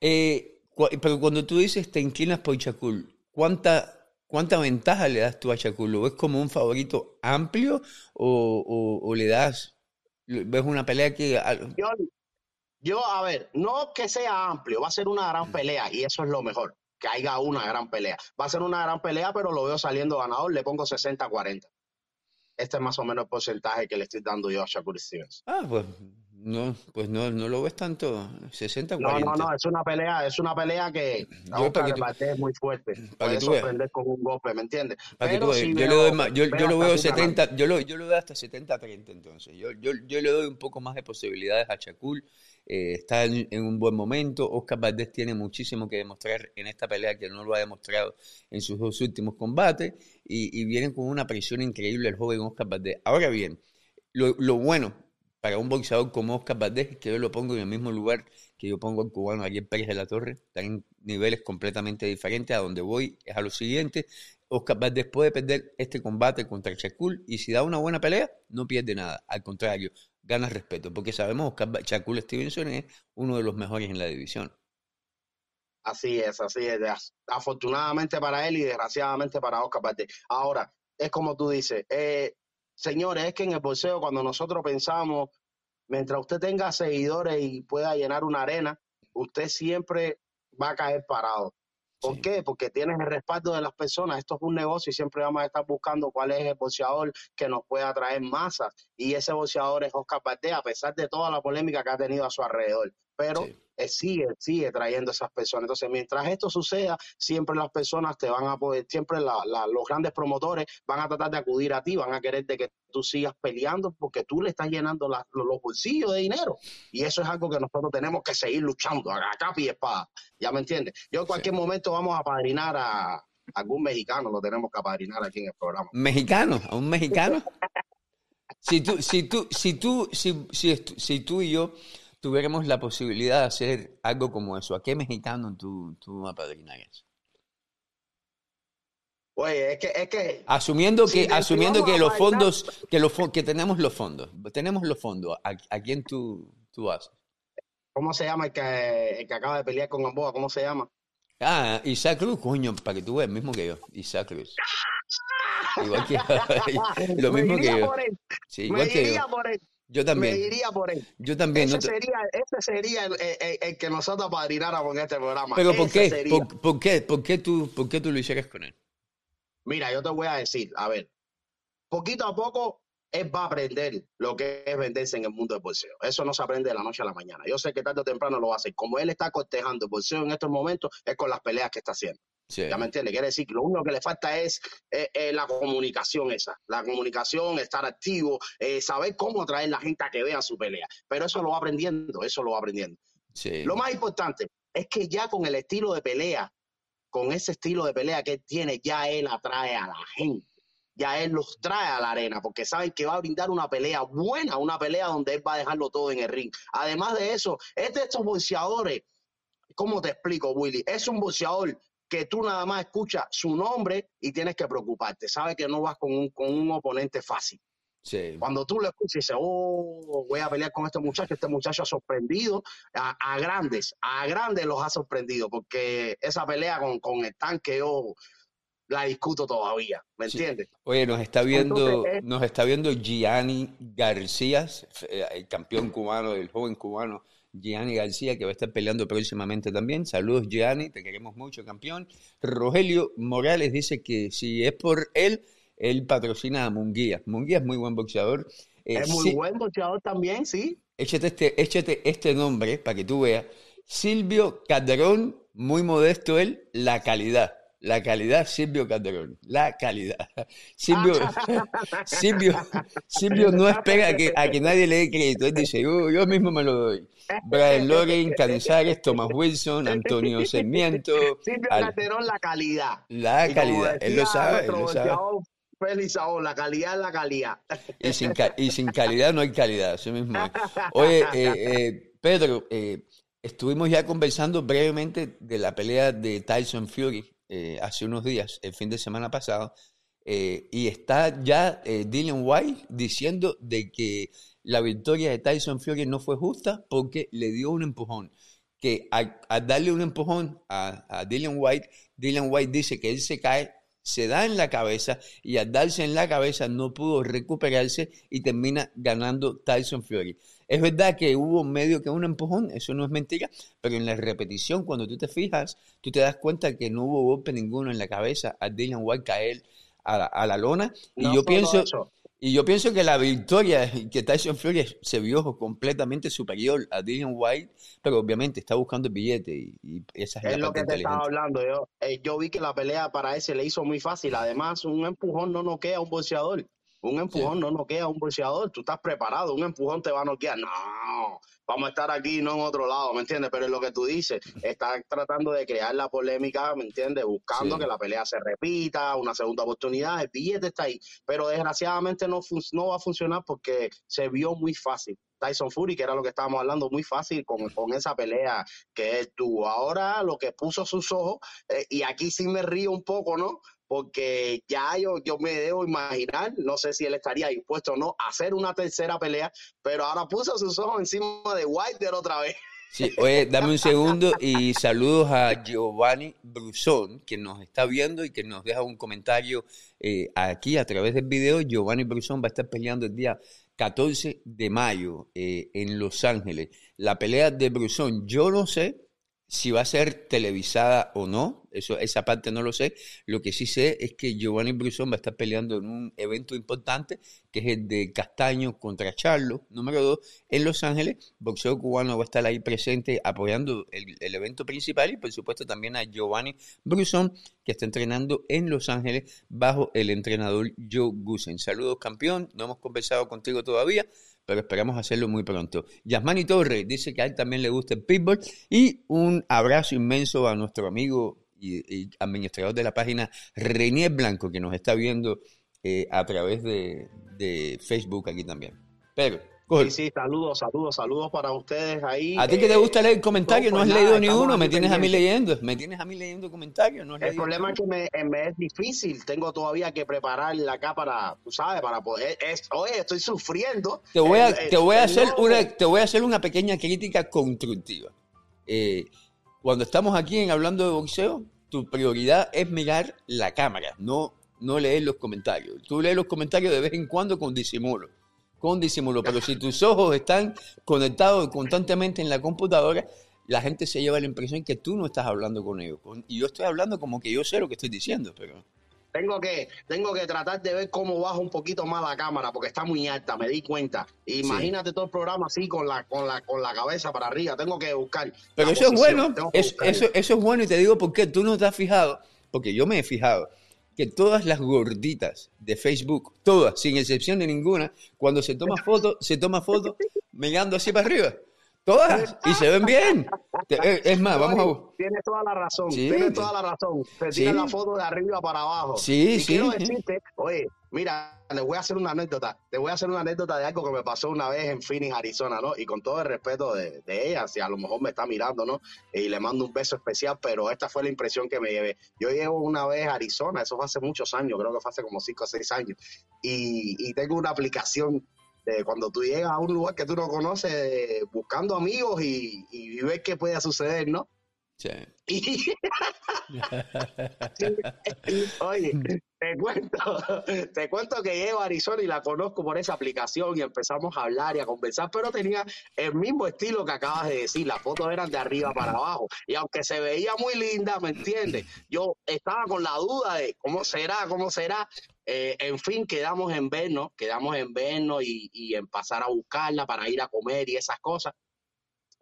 Eh, pero cuando tú dices te inclinas por Shakur, ¿cuánta, ¿cuánta ventaja le das tú a Shakur? ¿Lo ves como un favorito amplio o, le das, ves una pelea que... Yo, yo, a ver, no que sea amplio, va a ser una gran pelea y eso es lo mejor que haya una gran pelea. Va a ser una gran pelea, pero lo veo saliendo ganador. Le pongo 60-40. Este es más o menos el porcentaje que le estoy dando yo a Shakur Stevens. Ah, pues no, pues no, no lo ves tanto, 60-40. No, no, no, es una pelea, es una pelea que yo, para que es muy fuerte. Para Puede sorprender con un golpe, ¿me entiendes? Para que tú yo, le doy más, yo, yo lo veo 70, yo lo, yo lo doy hasta 70-30 entonces. Yo, yo, yo le doy un poco más de posibilidades a Shakur eh, está en, un buen momento. Oscar Valdés tiene muchísimo que demostrar en esta pelea que no lo ha demostrado en sus dos últimos combates y, y viene con una presión increíble el joven Oscar Valdés. Ahora bien, lo, bueno para un boxeador como Oscar Valdés es que yo lo pongo en el mismo lugar que yo pongo al cubano en Pérez de la Torre. Están en niveles completamente diferentes. A donde voy es a lo siguiente. Oscar Valdés puede perder este combate contra Chacul y si da una buena pelea, no pierde nada. Al contrario, gana respeto, porque sabemos que Chacul Stevenson es uno de los mejores en la división. Así es, así es. Afortunadamente para él y desgraciadamente para Oscar Valdés. Ahora, es como tú dices, eh, señores, es que en el boxeo cuando nosotros pensamos, mientras usted tenga seguidores y pueda llenar una arena, usted siempre va a caer parado. ¿Por qué? Porque tienes el respaldo de las personas. Esto es un negocio y siempre vamos a estar buscando cuál es el boxeador que nos pueda traer masas. Y ese boxeador es Oscar Valdés, a pesar de toda la polémica que ha tenido a su alrededor. Pero sigue, sigue trayendo esas personas. Entonces, mientras esto suceda, siempre las personas te van a poder, siempre los grandes promotores van a tratar de acudir a ti, van a querer de que tú sigas peleando porque tú le estás llenando los bolsillos de dinero. Y eso es algo que nosotros tenemos que seguir luchando, a capa y espada. ¿Ya me entiendes? Yo en cualquier momento vamos a padrinar a algún mexicano, lo tenemos que apadrinar aquí en el programa. ¿Mexicano? ¿A un mexicano? [LAUGHS] si tú, si tú, si tú, si, si, si tú y yo tuviéramos la posibilidad de hacer algo como eso, ¿a qué mexicano tú, tú apadrinarías? Oye, es que, es que asumiendo que, asumiendo que los fondos, que los que tenemos los fondos, tenemos los fondos, ¿a, quién tú, tú haces? ¿Cómo se llama el que, el que acaba de pelear con Gamboa? ¿Cómo se llama? Ah, Isaac Cruz, coño, para que tú veas, mismo que yo, Isaac Cruz. Igual que [LAUGHS] lo mismo que yo. Sí, igual que yo. Yo también. Me iría por él. Yo también. Ese sería, ese sería el, que nosotros apadrináramos en este programa. Pero ¿por qué? ¿Por, qué? ¿Por qué tú, por qué tú lo hicieras con él? Mira, yo te voy a decir, a ver, poquito a poco él va a aprender lo que es venderse en el mundo del bolseo. Eso no se aprende de la noche a la mañana. Yo sé que tarde o temprano lo va a hacer. Como él está cortejando el bolseo en estos momentos, es con las peleas que está haciendo. ¿Ya me entiendes? Quiere decir que lo único que le falta es eh, eh, la comunicación esa. La comunicación, estar activo, eh, saber cómo atraer la gente a que vea su pelea. Pero eso lo va aprendiendo, eso lo va aprendiendo. Lo más importante es que ya con el estilo de pelea, con ese estilo de pelea que él tiene, ya él atrae a la gente. Ya él los trae a la arena porque saben que va a brindar una pelea buena, una pelea donde él va a dejarlo todo en el ring. Además de eso, es de estos boxeadores, ¿cómo te explico, Willy? Es un boxeador que tú nada más escuchas su nombre y tienes que preocuparte. Sabes que no vas con un, con un oponente fácil. Cuando tú le escuchas y dices, oh, voy a pelear con este muchacho, este muchacho ha sorprendido a, grandes, a grandes los ha sorprendido, porque esa pelea con, con el tanque yo la discuto todavía, ¿me entiendes? Oye, nos está viendo, nos está viendo Gianni García, eh, el campeón cubano, el joven cubano Gianni García, que va a estar peleando próximamente también. Saludos, Gianni, te queremos mucho, campeón. Rogelio Morales dice que si es por él, él patrocina a Munguía. Munguía es muy buen boxeador. Eh, es muy buen boxeador también, sí. Échate este, échate este nombre para que tú veas. Silvio Calderón, muy modesto él, la calidad. La calidad, Silvio Calderón. La calidad. Silvio, Silvio, Silvio no espera a que, a que nadie le dé crédito. Él dice, yo, yo mismo me lo doy. Brian Loren, Canizares, Thomas Wilson, Antonio Sarmiento. Silvio Calderón, la calidad. La calidad. Él lo sabe. Él lo sabe. Félix la calidad es la calidad. Y sin, y sin calidad no hay calidad, eso mismo. Oye, eh, eh, Pedro, eh, estuvimos ya conversando brevemente de la pelea de Tyson Fury eh, hace unos días, el fin de semana pasado, eh, y está ya eh, Dylan White diciendo de que la victoria de Tyson Fury no fue justa porque le dio un empujón. Que al, darle un empujón a, a Dylan White, Dylan White dice que él se cae, se da en la cabeza y al darse en la cabeza no pudo recuperarse y termina ganando Tyson Fury. Es verdad que hubo medio que un empujón, eso no es mentira, pero en la repetición, cuando tú te fijas, tú te das cuenta que no hubo golpe ninguno en la cabeza a Dylan White caer a la, lona. y yo pienso... Y yo pienso que la victoria, que Tyson Fury se vio completamente superior a Dylan White, pero obviamente está buscando el billete y, esa es, es lo que te estaba hablando. Yo, eh, yo vi que la pelea para ese le hizo muy fácil. Además, un empujón no noquea a un boxeador. Un empujón no noquea a un boxeador, tú estás preparado, un empujón te va a noquear. No, vamos a estar aquí, no en otro lado, ¿me entiendes? Pero es lo que tú dices, estás tratando de crear la polémica, ¿me entiendes? Buscando que la pelea se repita, una segunda oportunidad, el billete está ahí, pero desgraciadamente no, no va a funcionar porque se vio muy fácil. Tyson Fury, que era lo que estábamos hablando, muy fácil con, con esa pelea que él tuvo. Ahora lo que puso sus ojos, eh, y aquí sí me río un poco, ¿no? Porque ya yo, yo me debo imaginar, no sé si él estaría dispuesto o no a hacer una tercera pelea, pero ahora puso sus ojos encima de Wilder otra vez. Sí, oye, dame un segundo y saludos a Giovanni Brusón, que nos está viendo y que nos deja un comentario eh, aquí a través del video. Giovanni Brusón va a estar peleando el día 14 de mayo eh, en Los Ángeles. La pelea de Brusón, yo no sé si va a ser televisada o no, eso, esa parte no lo sé. Lo que sí sé es que Giovanni Brusón va a estar peleando en un evento importante, que es el de Castaño contra Charlo, número 2, en Los Ángeles. Boxeo cubano va a estar ahí presente apoyando el, evento principal y por supuesto también a Giovanni Brusón, que está entrenando en Los Ángeles bajo el entrenador Joe Gusen. Saludos campeón, no hemos conversado contigo todavía, pero esperamos hacerlo muy pronto. Yasmani Torres dice que a él también le gusta el pitbull y un abrazo inmenso a nuestro amigo y, administrador de la página Renier Blanco que nos está viendo eh, a través de, de Facebook aquí también. Pero Sí, sí, saludos, saludos, saludos para ustedes ahí. A ti que te eh, gusta leer comentarios, no, has pues leído ni uno, me tienes a mí leyendo, me tienes a mí leyendo comentarios. No el problema es que me, es difícil, tengo todavía que preparar la cámara, tú sabes, para poder, oye, estoy sufriendo. Te voy a, te voy a hacer una, te voy a hacer una pequeña crítica constructiva. Eh, cuando estamos aquí en hablando de boxeo, tu prioridad es mirar la cámara, no, no leer los comentarios. Tú lees los comentarios de vez en cuando con disimulo con disimulo, pero si tus ojos están conectados constantemente en la computadora, la gente se lleva la impresión que tú no estás hablando con ellos. Y yo estoy hablando como que yo sé lo que estoy diciendo, pero... Tengo que, tengo que tratar de ver cómo bajo un poquito más la cámara, porque está muy alta, me di cuenta. Imagínate todo el programa así con la, con la, con la cabeza para arriba. Tengo que buscar. Pero eso es bueno, eso, eso es bueno y te digo por qué tú no te has fijado, porque yo me he fijado que todas las gorditas de Facebook, todas, sin excepción de ninguna, cuando se toma foto, se toma foto mirando así para arriba. Todas, y se ven bien. Eh, es más, vamos a... Tienes toda la razón, tienes toda la razón. Se tira la foto de arriba para abajo. Sí, y sí. Quiero decirte, oye, mira, les voy a hacer una anécdota. Te voy a hacer una anécdota de algo que me pasó una vez en Phoenix, Arizona, ¿no? Y con todo el respeto de, ella, si a lo mejor me está mirando, ¿no? Y le mando un beso especial, pero esta fue la impresión que me llevé. Yo llevo una vez a Arizona, eso fue hace muchos años, creo que fue hace como 5 o 6 años, y, y tengo una aplicación cuando tú llegas a un lugar que tú no conoces, buscando amigos y, y, ves qué puede suceder, ¿no? Sí. [LAUGHS] oye, te cuento, te cuento que llego a Arizona y la conozco por esa aplicación y empezamos a hablar y a conversar, pero tenía el mismo estilo que acabas de decir, las fotos eran de arriba para abajo y aunque se veía muy linda, ¿me entiendes? Yo estaba con la duda de cómo será, cómo será, eh, en fin, quedamos en vernos, quedamos en vernos y, y en pasar a buscarla para ir a comer y esas cosas.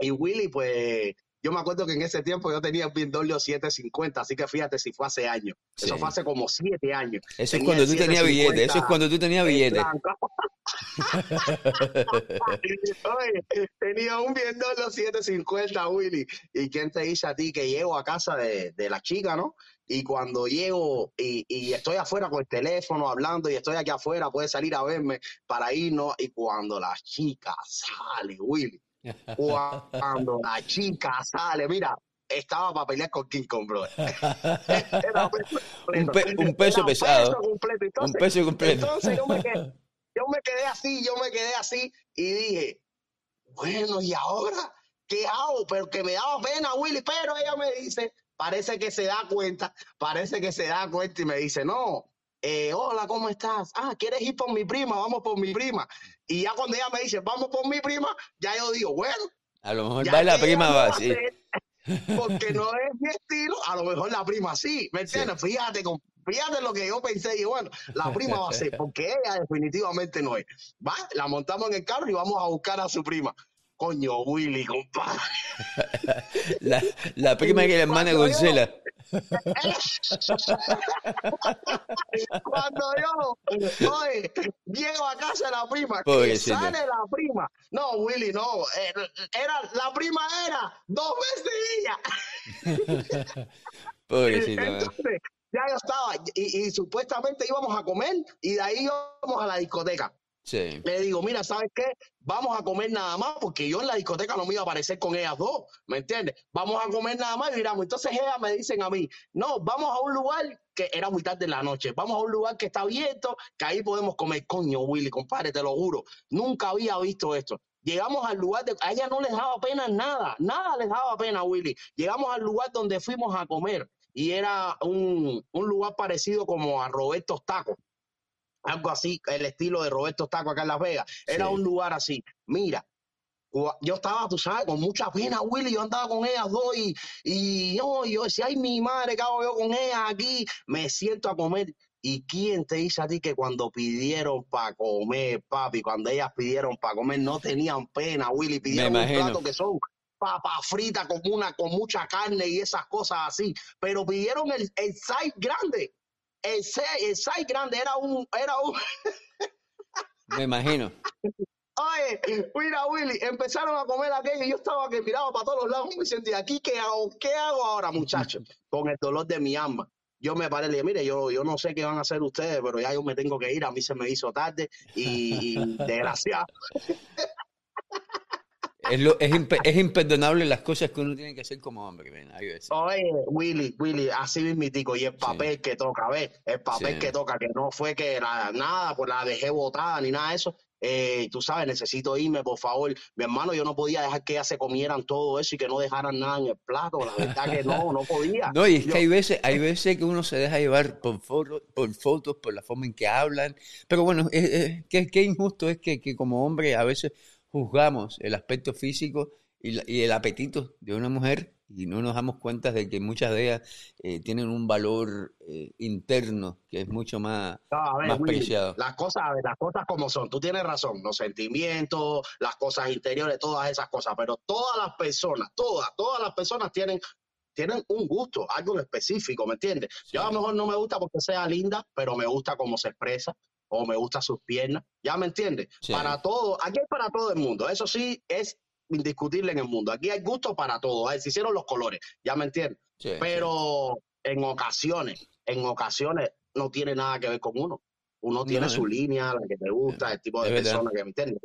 Y Willy, pues, yo me acuerdo que en ese tiempo yo tenía un BMW 750, así que fíjate si fue hace años. Eso fue hace como siete años. Eso es cuando tú tenías billete, eso es cuando tú tenías billete. [LAUGHS] tenía un BMW 750, Willy. ¿Y quién te dice a ti que llego a casa de, de la chica, no? Y cuando llego y, y, estoy afuera con el teléfono hablando y estoy aquí afuera, puede salir a verme para irnos. Y cuando la chica sale, Willy, cuando la chica sale, mira, estaba para pelear con King Kong, bro. [LAUGHS] un, peso pesado. un peso completo. Entonces yo me, quedé, [LAUGHS] yo me quedé así, yo me quedé así y dije, bueno, ¿y ahora qué hago? Pero que me daba pena, Willy, pero ella me dice, parece que se da cuenta, parece que se da cuenta y me dice, no, eh, hola, ¿cómo estás? Ah, ¿quieres ir por mi prima? Vamos por mi prima. Y ya cuando ella me dice, vamos por mi prima, ya yo digo, bueno. A lo mejor va la prima, va, sí. [LAUGHS] Porque no es mi estilo, a lo mejor la prima sí, ¿me entiendes? Fíjate, fíjate lo que yo pensé y bueno, la prima va a ser, [LAUGHS] porque ella definitivamente no es. Va, la montamos en el carro y vamos a buscar a su prima. Coño, Willy, compadre. [LAUGHS] la, la prima que la hermana de Gonzela. [LAUGHS] Cuando yo, oye, llego a casa de la prima, que sale la prima. No, Willy, no. Eh, era, la prima era dos veces ella. [LAUGHS] Pobrecito. Entonces, ya yo estaba, y, y, supuestamente íbamos a comer, y de ahí íbamos a la discoteca. Le digo, mira, ¿sabes qué? Vamos a comer nada más, porque yo en la discoteca no me iba a aparecer con ellas dos, ¿me entiendes? Vamos a comer nada más y miramos. Entonces ellas me dicen a mí, no, vamos a un lugar que era muy tarde en la noche, vamos a un lugar que está abierto, que ahí podemos comer. Coño, Willy, compadre, te lo juro, nunca había visto esto. Llegamos al lugar, de, a ella no les daba pena nada, nada les daba pena, Willy. Llegamos al lugar donde fuimos a comer y era un, un lugar parecido como a Roberto Tacos algo así, el estilo de Roberto Taco acá en Las Vegas. Era un lugar así. Mira, yo estaba, tú sabes, con mucha pena, Willy, yo andaba con ellas dos y, y yo, yo decía, ay, mi madre, ¿qué hago yo con ellas aquí? Me siento a comer. ¿Y quién te dice a ti que cuando pidieron para comer, papi, cuando ellas pidieron para comer, no tenían pena, Willy, pidieron un plato que son papa frita con una con mucha carne y esas cosas así, pero pidieron el, el size grande el, size grande era un, era un. [LAUGHS] Me imagino. Oye, mira, Willy, empezaron a comer aquello y yo estaba que miraba para todos los lados y me sentía, aquí, ¿qué hago? ¿Qué hago ahora, muchachos? [LAUGHS] Con el dolor de mi alma. Yo me paré y le dije, mire, yo, yo no sé qué van a hacer ustedes, pero ya yo me tengo que ir, a mí se me hizo tarde y, y [LAUGHS] desgraciado. Es, lo, es, es, imperdonable las cosas que uno tiene que hacer como hombre. Ven, Oye, Willy, Willy, así mismitico, y el papel que toca, ¿ves? El papel que toca, que no fue que nada, pues la dejé botada ni nada de eso. Eh, tú sabes, necesito irme, por favor. Mi hermano, yo no podía dejar que ellas se comieran todo eso y que no dejaran nada en el plato. La verdad que no, [LAUGHS] no podía. No, y es que hay veces, hay veces que uno se deja llevar por, fotos, por fotos, por la forma en que hablan. Pero bueno, es, qué injusto es que, que como hombre a veces juzgamos el aspecto físico y, el apetito de una mujer y no nos damos cuenta de que muchas de ellas eh, tienen un valor eh, interno que es mucho más, más preciado. Las cosas, las cosas como son, tú tienes razón, los sentimientos, las cosas interiores, todas esas cosas, pero todas las personas, todas, todas las personas tienen tienen un gusto, algo específico, ¿me entiendes? Yo a lo mejor no me gusta porque sea linda, pero me gusta cómo se expresa, o me gustan sus piernas, ¿ya me entiendes? Para todo, aquí hay para todo el mundo, eso sí es indiscutible en el mundo, aquí hay gusto para todo, se hicieron los colores, ¿ya me entiendes? Pero en ocasiones, en ocasiones no tiene nada que ver con uno. Uno tiene su línea, la que te gusta, el tipo de persona que me entiende.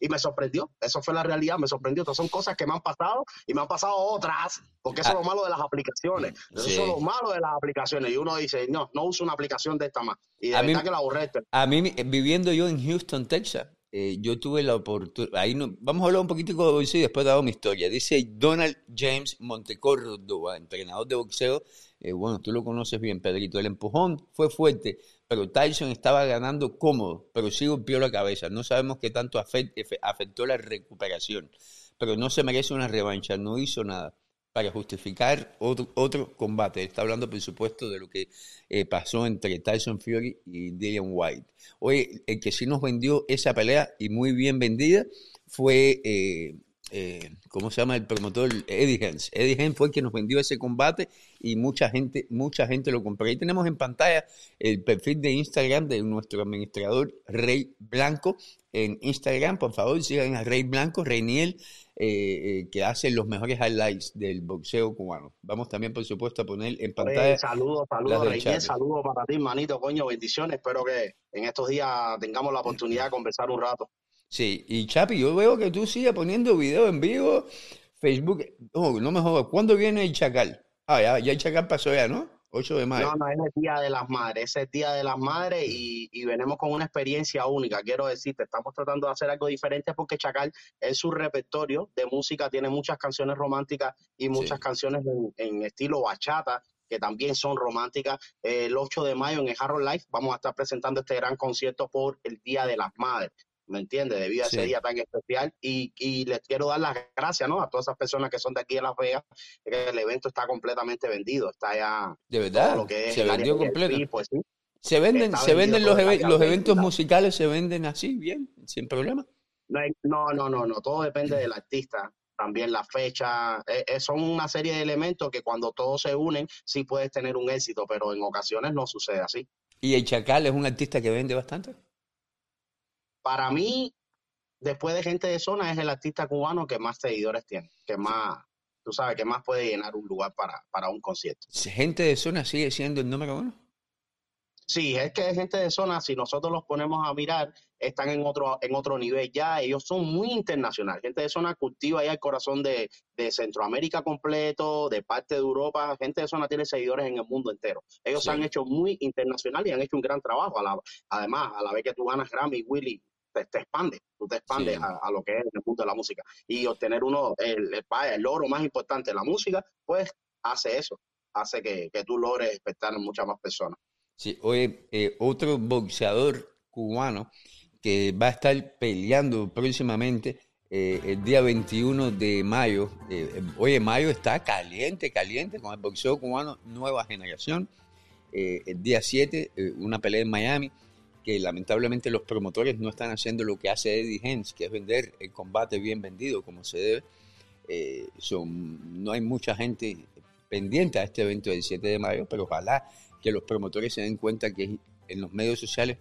Y me sorprendió, eso fue la realidad, me sorprendió. Estas son cosas que me han pasado y me han pasado otras, porque eso es lo ah. malo de las aplicaciones. Eso es lo malo de las aplicaciones. Y uno dice, no, no uso una aplicación de esta más. Y de a verdad que la borré. A mí, viviendo yo en Houston, Texas, eh, yo tuve la oportunidad, ahí no, vamos a hablar un poquito de boxeo y después te hago mi historia. Dice Donald James Montecórdoba, entrenador de boxeo, eh, bueno, tú lo conoces bien, Pedrito, el empujón fue fuerte, pero Tyson estaba ganando cómodo, pero sí golpeó la cabeza. No sabemos qué tanto afectó la recuperación, pero no se merece una revancha, no hizo nada para justificar otro, otro combate. Está hablando, por supuesto, de lo que eh, pasó entre Tyson Fury y Dillian White. Oye, el que sí nos vendió esa pelea y muy bien vendida fue eh, eh, ¿cómo se llama el promotor? Eddie Hens. Eddie Hens fue el que nos vendió ese combate y mucha gente, mucha gente lo compró. Ahí tenemos en pantalla el perfil de Instagram de nuestro administrador Rey Blanco. En Instagram, por favor, sigan a Rey Blanco, Reiniel, eh, eh, que hace los mejores highlights del boxeo cubano. Vamos también, por supuesto, a poner en pantalla. saludos, saludos, Reiniel, saludos para ti, manito, coño, bendiciones. Espero que en estos días tengamos la oportunidad de conversar un rato. Sí, y Chapi, yo veo que tú sigues poniendo videos en vivo, Facebook. Oh, no me jodas, ¿cuándo viene el Chacal? Ah, ya, ya el Chacal pasó ya, ¿no? 8 de mayo. No, no, es el Día de las Madres, es el Día de las Madres y, y venimos con una experiencia única. Quiero decirte, estamos tratando de hacer algo diferente porque Chacal en su repertorio de música tiene muchas canciones románticas y muchas canciones en, en, estilo bachata que también son románticas. El 8 de mayo en el Harrow Life vamos a estar presentando este gran concierto por el Día de las Madres. ¿Me entiendes? Debido a ese día tan especial. Y, y, les quiero dar las gracias, ¿no? A todas esas personas que son de aquí de Las Vegas, que el evento está completamente vendido, está ya... De verdad, lo que se vendió completo. Pues, se venden, se venden los, los eventos musicales, se venden así, bien, sin problema. No, no, no, no, todo depende del artista. También la fecha, eh, eh, son una serie de elementos que cuando todos se unen sí puedes tener un éxito, pero en ocasiones no sucede así. ¿Y el Chacal es un artista que vende bastante? Para mí, después de Gente de Zona, es el artista cubano que más seguidores tiene, que más, tú sabes, que más puede llenar un lugar para, para un concierto. ¿Gente de Zona sigue siendo el número uno? Sí, es que gente de zona, si nosotros los ponemos a mirar, están en otro, en otro nivel ya. Ellos son muy internacionales. Gente de zona cultiva ya el corazón de, Centroamérica completo, de parte de Europa. Gente de zona tiene seguidores en el mundo entero. Ellos se han hecho muy internacional y han hecho un gran trabajo. además, a la vez que tú ganas Grammy, Willy, te, te expandes, tú te expandes a, lo que es el mundo de la música. Y obtener uno, el, el, el oro más importante de la música, pues hace eso, hace que, que tú logres despertar a muchas más personas. Sí, hoy eh, otro boxeador cubano que va a estar peleando próximamente eh, el día 21 de mayo. Eh, oye, mayo está caliente, caliente con el boxeo cubano Nueva Generación. el día 7, una pelea en Miami, que lamentablemente los promotores no están haciendo lo que hace Eddie Hens, que es vender el combate bien vendido como se debe. son, no hay mucha gente pendiente a este evento del 7 de mayo, pero ojalá que los promotores se den cuenta que en los medios sociales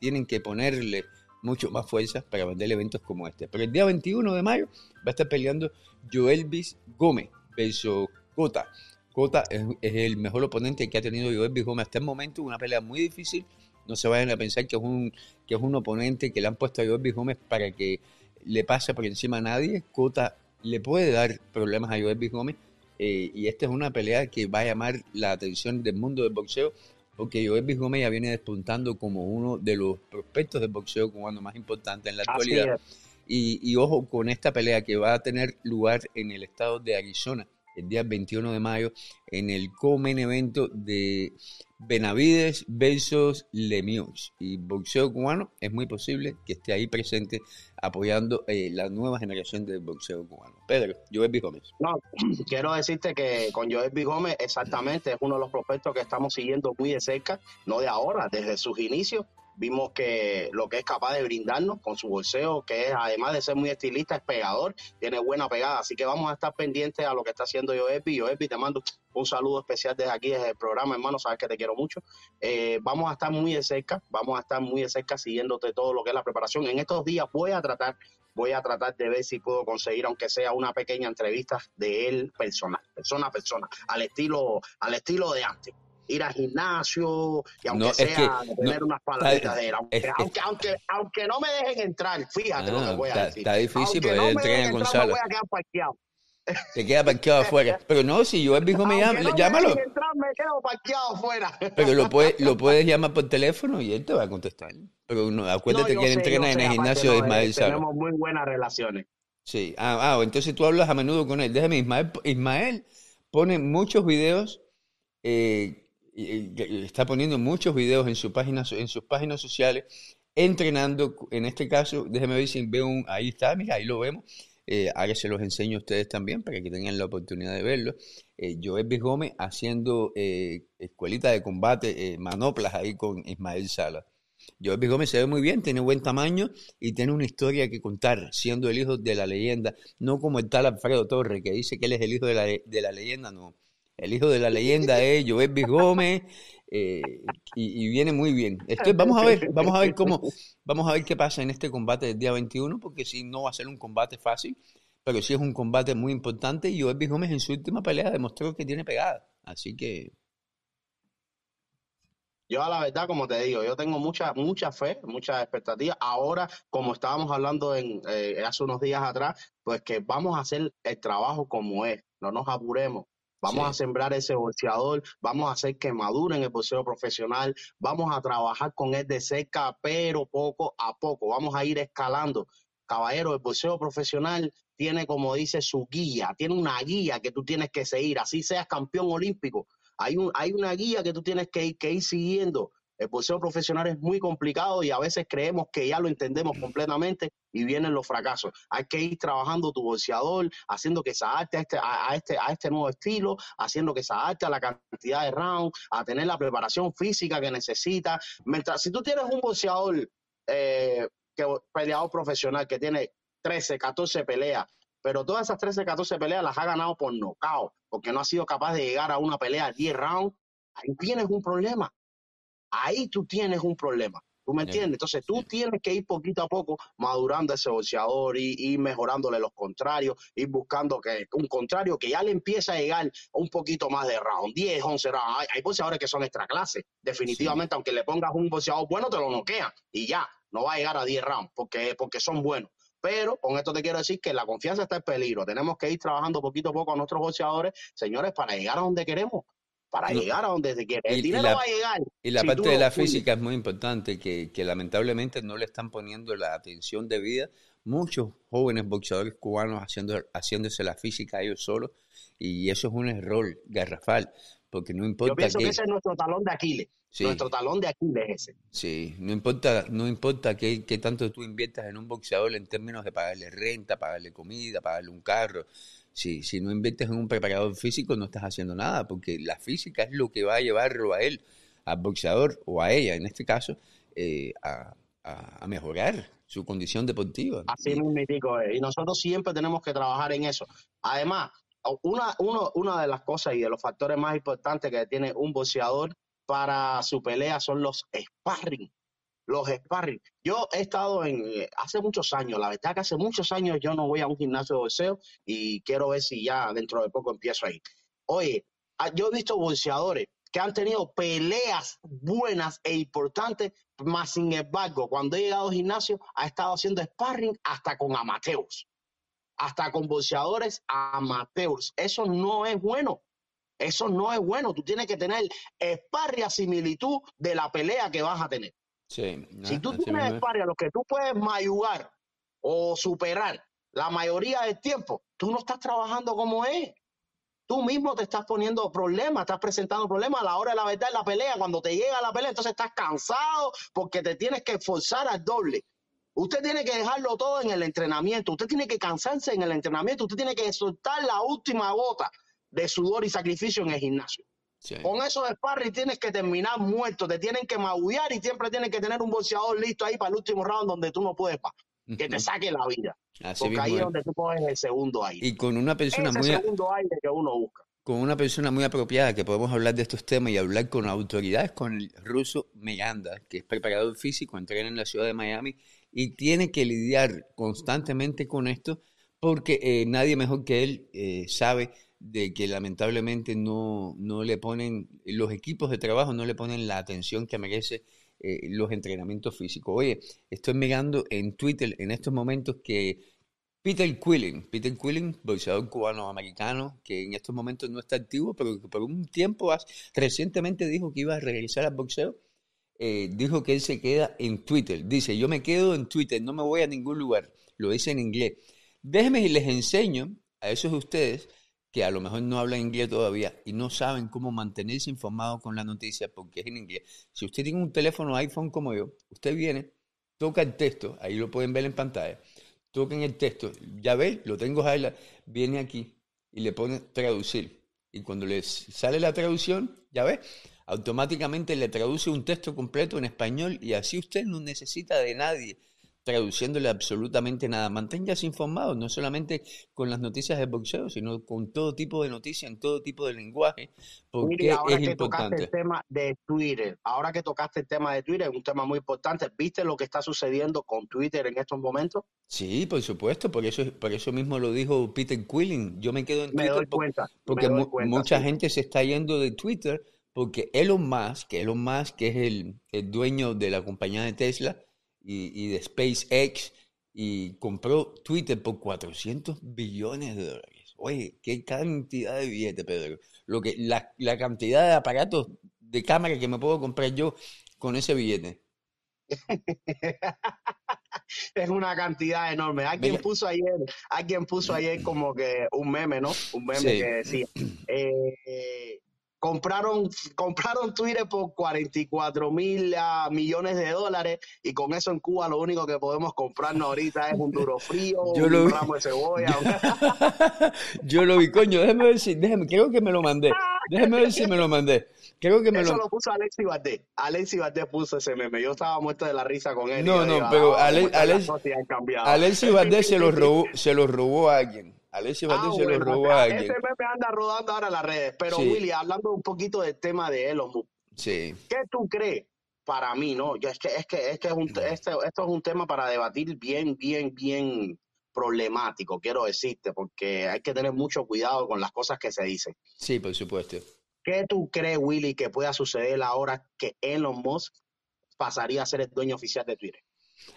tienen que ponerle mucho más fuerza para vender eventos como este. Pero el día 21 de mayo va a estar peleando Joelvis Gómez versus Cota. Cota es, el mejor oponente que ha tenido Joelvis Gómez hasta el momento, una pelea muy difícil. No se vayan a pensar que es un, que es un oponente que le han puesto a Joelvis Gómez para que le pase por encima a nadie. Cota le puede dar problemas a Joelvis Gómez, eh, y esta es una pelea que va a llamar la atención del mundo del boxeo, porque Joel Gómez ya viene despuntando como uno de los prospectos del boxeo cubano más importantes en la actualidad. Y, y, ojo con esta pelea que va a tener lugar en el estado de Arizona el día 21 de mayo en el Comen evento de Benavides versus Lemieux. Y boxeo cubano es muy posible que esté ahí presente apoyando eh, la nueva generación del boxeo cubano. Pedro, Joel Gómez. No, [CLEARS THROAT] quiero decirte que con Joel B. Gómez exactamente es uno de los prospectos que estamos siguiendo muy de cerca, no de ahora, desde sus inicios Vimos que lo que es capaz de brindarnos con su bolseo, que es además de ser muy estilista, es pegador, tiene buena pegada. Así que vamos a estar pendientes a lo que está haciendo Joepi. Joepi, te mando un saludo especial desde aquí, desde el programa, hermano. Sabes que te quiero mucho. Eh, vamos a estar muy de cerca, vamos a estar muy de cerca siguiéndote todo lo que es la preparación. En estos días voy a tratar voy a tratar de ver si puedo conseguir, aunque sea una pequeña entrevista de él personal, persona a persona, al estilo, al estilo de antes ir al gimnasio y aunque sea tener unas palabritas de él, aunque, aunque, aunque, no me dejen entrar, fíjate lo que voy a decir. Está difícil, porque no entregan en Gonzalo. voy a quedar parqueado. Te queda parqueado afuera. [LAUGHS] Pero no, si yo el hijo me llama, no llámalo. Me, entrar, me quedo parqueado afuera. Pero lo, puede, lo [LAUGHS] puedes llamar por teléfono y él te va a contestar. Pero no, acuérdate no, que él sé, entrena en el gimnasio de Ismael Sala. Tenemos muy buenas relaciones. Sí, ah, ah, entonces tú hablas a menudo con él. Déjame, Ismael, Ismael pone muchos videos eh, está poniendo muchos videos en, su página, en sus páginas sociales, entrenando, en este caso, déjeme ver si veo un, ahí está, mira, ahí lo vemos, eh, ahora se los enseño a ustedes también para que tengan la oportunidad de verlo. Eh, Joel Gómez haciendo eh, escuelita de combate, eh, manoplas ahí con Ismael Sala. Joel Gómez se ve muy bien, tiene buen tamaño y tiene una historia que contar, siendo el hijo de la leyenda, no como el tal Alfredo Torres, que dice que él es el hijo de la, de la leyenda, no. El hijo de la leyenda [LAUGHS] es Joel Gómez eh, y, viene muy bien. Esto, vamos a ver, vamos a ver cómo, vamos a ver qué pasa en este combate del día 21, porque si no va a ser un combate fácil, pero sí es un combate muy importante y Joel Gómez en su última pelea demostró que tiene pegada. Así que yo a la verdad, como te digo, yo tengo mucha, mucha fe, mucha expectativa. Ahora, como estábamos hablando en, eh, hace unos días atrás, pues que vamos a hacer el trabajo como es, no nos apuremos. Vamos a sembrar ese boxeador, vamos a hacer que madure en el boxeo profesional, vamos a trabajar con él de cerca, pero poco a poco, vamos a ir escalando. Caballero, el boxeo profesional tiene, como dice, su guía, tiene una guía que tú tienes que seguir, así seas campeón olímpico. Hay, un, hay una guía que tú tienes que ir, que ir siguiendo el boxeo profesional es muy complicado y a veces creemos que ya lo entendemos completamente y vienen los fracasos. Hay que ir trabajando tu boxeador, haciendo que se adapte a este, a, este, a este nuevo estilo, haciendo que se adapte a la cantidad de rounds, a tener la preparación física que necesita. Mientras, si tú tienes un boxeador eh, peleador profesional que tiene 13, 14 peleas, pero todas esas 13, 14 peleas las ha ganado por nocaut, porque no ha sido capaz de llegar a una pelea 10 rounds, ahí tienes un problema. Ahí tú tienes un problema. ¿Tú me entiendes? Entonces tú tienes que ir poquito a poco madurando ese boxeador y mejorándole los contrarios, ir buscando que un contrario que ya le empieza a llegar un poquito más de round, 10, 11 rounds. Hay, hay boxeadores que son extra clase, definitivamente, aunque le pongas un boxeador bueno, te lo noquean y ya, no va a llegar a 10 rounds porque, porque son buenos. Pero con esto te quiero decir que la confianza está en peligro. Tenemos que ir trabajando poquito a poco a nuestros boxeadores, señores, para llegar a donde queremos para llegar a donde se quiere. El dinero la, va a llegar. Y la parte de la física es muy importante, que, que, lamentablemente no le están poniendo la atención debida. Muchos jóvenes boxeadores cubanos haciendo, haciéndose la física ellos solos, y eso es un error garrafal, porque no importa. Yo pienso que, ese es nuestro talón de Aquiles. Sí. Nuestro talón de Aquiles es ese. Sí, no importa, no importa qué, qué tanto tú inviertas en un boxeador en términos de pagarle renta, pagarle comida, pagarle un carro si, si no inviertes en un preparador físico, no estás haciendo nada, porque la física es lo que va a llevarlo a él, al boxeador o a ella, en este caso, eh, a, a, mejorar su condición deportiva. Así mismo, y nosotros siempre tenemos que trabajar en eso. Además, una, uno, una de las cosas y de los factores más importantes que tiene un boxeador para su pelea son los sparring los sparring. Yo he estado en, eh, hace muchos años, la verdad que hace muchos años yo no voy a un gimnasio de boxeo y quiero ver si ya dentro de poco empiezo ahí. Oye, ah, yo he visto boxeadores que han tenido peleas buenas e importantes, más sin embargo, cuando he llegado al gimnasio, ha estado haciendo sparring hasta con amateurs, hasta con boxeadores amateurs. Eso no es bueno. Eso no es bueno. Tú tienes que tener sparring a similitud de la pelea que vas a tener si tú tienes a lo que tú puedes mayugar o superar la mayoría del tiempo, tú no estás trabajando como es. Tú mismo te estás poniendo problemas, estás presentando problemas a la hora de la verdad en la pelea. Cuando te llega la pelea, entonces estás cansado porque te tienes que esforzar al doble. Usted tiene que dejarlo todo en el entrenamiento. Usted tiene que cansarse en el entrenamiento. Usted tiene que soltar la última gota de sudor y sacrificio en el gimnasio. Con esos sparring tienes que terminar muerto, te tienen que maullar y siempre tienes que tener un boxeador listo ahí para el último round donde tú no puedes más, que te saque la vida. Porque ahí es donde tú coges el segundo aire. Y con una persona muy segundo aire que uno busca. Con una persona muy apropiada que podemos hablar de estos temas y hablar con autoridades, con el ruso Meganda, que es preparador físico, entrena en la ciudad de Miami y tiene que lidiar constantemente con esto porque eh, nadie mejor que él eh, sabe de que lamentablemente no, no le ponen, los equipos de trabajo no le ponen la atención que merece eh, los entrenamientos físicos. Oye, estoy mirando en Twitter en estos momentos que Peter Quillen, Peter Quillen, boxeador cubano-americano, que en estos momentos no está activo, pero que por un tiempo recientemente dijo que iba a regresar al boxeo, eh, dijo que él se queda en Twitter. Dice, yo me quedo en Twitter, no me voy a ningún lugar. Lo dice en inglés. Déjenme y les enseño a esos de ustedes que a lo mejor no hablan inglés todavía y no saben cómo mantenerse informados con la noticia porque es en inglés. Si usted tiene un teléfono iPhone como yo, usted viene, toca el texto, ahí lo pueden ver en pantalla, toca en el texto, ya ve, lo tengo ahí, viene aquí y le pone traducir. Y cuando les sale la traducción, ya ve, automáticamente le traduce un texto completo en español y así usted no necesita de nadie traduciéndole absolutamente nada. Manténgase informado, no solamente con las noticias de boxeo, sino con todo tipo de noticias, en todo tipo de lenguaje, porque ahora que Tocaste el tema de Twitter, ahora que tocaste el tema de Twitter, es un tema muy importante. ¿Viste lo que está sucediendo con Twitter en estos momentos? Sí, por supuesto, por eso, por eso mismo lo dijo Peter Quilling. Yo me quedo en Twitter doy cuenta, porque mucha gente se está yendo de Twitter porque Elon Musk, que Elon Musk, que es el, el dueño de la compañía de Tesla, y, de SpaceX y compró Twitter por 400 billones de dólares. Oye, qué cantidad de billetes, Pedro. Lo que, la, la cantidad de aparatos de cámara que me puedo comprar yo con ese billete. [LAUGHS] es una cantidad enorme. Alguien puso ayer, alguien puso ayer como que un meme, ¿no? Un meme que decía, [CLEARS THROAT] eh, compraron, compraron Twitter por 44 mil uh, millones de dólares y con eso en Cuba lo único que podemos comprarnos ahorita es un duro frío, [LAUGHS] Yo un ramo de cebolla. [LAUGHS] Yo lo vi, coño, déjame ver si, déjame, creo que me lo mandé. Déjeme ver si me lo mandé. Creo que me Eso lo... lo puso Alexi Valdés. Alexi Valdés puso ese meme. Yo estaba muerto de la risa con él. No, no, digo, pero ah, Ale- muchas Alex- las cosas ya han cambiado. Alexis Valdés se lo [LAUGHS] robó, se lo robó a alguien. Alexis Ah, Valdés se lo bueno, robó a alguien. Ese meme anda rodando ahora en las redes. Pero, Sí. Willy, hablando un poquito del tema de Elon Musk, Sí. ¿qué tú crees? Para mí, no. Yo, es que, es que, es que es un, este, esto es un tema para debatir bien, bien, bien problemático, quiero decirte, porque hay que tener mucho cuidado con las cosas que se dicen. Sí, por supuesto. ¿Qué tú crees, Willy, que pueda suceder ahora que Elon Musk pasaría a ser el dueño oficial de Twitter?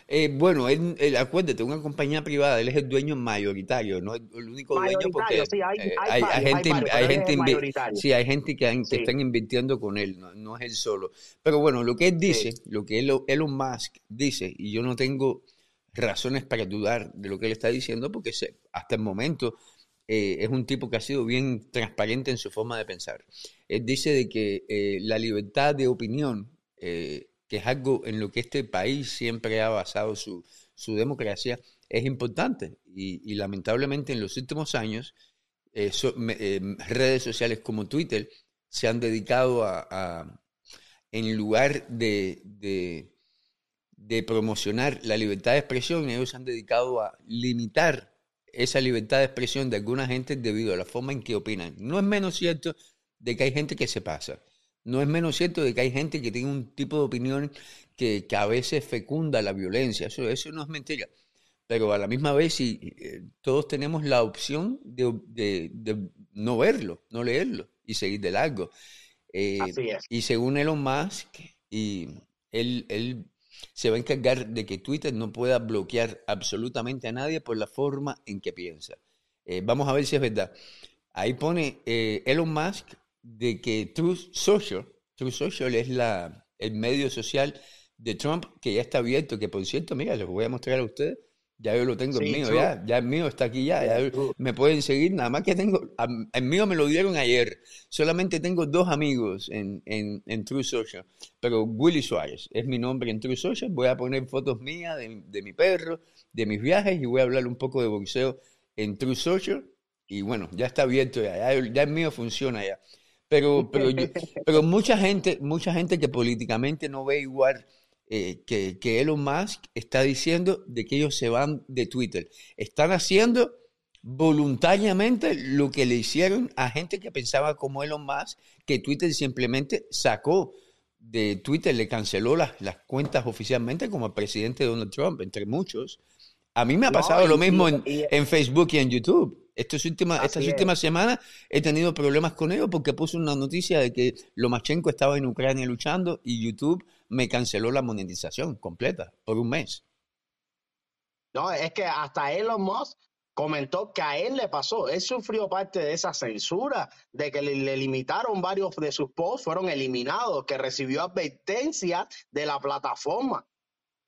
Eh, bueno, él, él, acuérdate, una compañía privada, él es el dueño mayoritario, no es el único dueño porque sí, hay- eh, hay hay, gente, hay sí, hay gente que, que Sí. están invirtiendo con él, no, no es él solo. Pero bueno, lo que él dice, lo que Elon, Elon Musk dice, y yo no tengo razones para dudar de lo que él está diciendo, porque hasta el momento eh, es un tipo que ha sido bien transparente en su forma de pensar. Él dice de que eh, la libertad de opinión, eh, que es algo en lo que este país siempre ha basado su, su democracia, es importante. Y, lamentablemente en los últimos años, eh, eh, redes sociales como Twitter se han dedicado a, a- en lugar de, de- de promocionar la libertad de expresión, ellos se han dedicado a limitar esa libertad de expresión de alguna gente debido a la forma en que opinan. No es menos cierto de que hay gente que se pasa. No es menos cierto de que hay gente que tiene un tipo de opinión que, que a veces fecunda la violencia. Eso, eso no es mentira. Pero a la misma vez, sí, eh, todos tenemos la opción de, de- de no verlo, no leerlo y seguir de largo. Eh, Así es. y según Elon Musk, y él, él se va a encargar de que Twitter no pueda bloquear absolutamente a nadie por la forma en que piensa. Eh, vamos a ver si es verdad. Ahí pone eh, Elon Musk de que Truth Social, Truth Social es la, el medio social de Trump que ya está abierto, que por cierto, mira, les voy a mostrar a ustedes. Ya yo lo tengo Sí, en mío, True. ya, ya el mío está aquí ya, ya True. me pueden seguir, nada más que tengo, el mío me lo dieron ayer, solamente tengo dos amigos en, en, en True Social, pero Willy Suárez es mi nombre en True Social, voy a poner fotos mías de, de mi perro, de mis viajes y voy a hablar un poco de boxeo en True Social y bueno, ya está abierto ya, ya, el- ya el mío funciona ya. Pero, pero, yo- pero mucha gente, mucha gente que políticamente no ve igual eh, que, que Elon Musk está diciendo de que ellos se van de Twitter. Están haciendo voluntariamente lo que le hicieron a gente que pensaba como Elon Musk, que Twitter simplemente sacó de Twitter, le canceló las, las cuentas oficialmente como el presidente Donald Trump, entre muchos. A mí me ha pasado lo mismo en, y- en Facebook y en YouTube. Estas últimas, estas es. últimas semanas he tenido problemas con ellos porque puse una noticia de que Lomachenko estaba en Ucrania luchando y YouTube me canceló la monetización completa por un mes. No, es que hasta Elon Musk comentó que a él le pasó. Él sufrió parte de esa censura, de que le, le limitaron varios de sus posts, fueron eliminados, que recibió advertencia de la plataforma,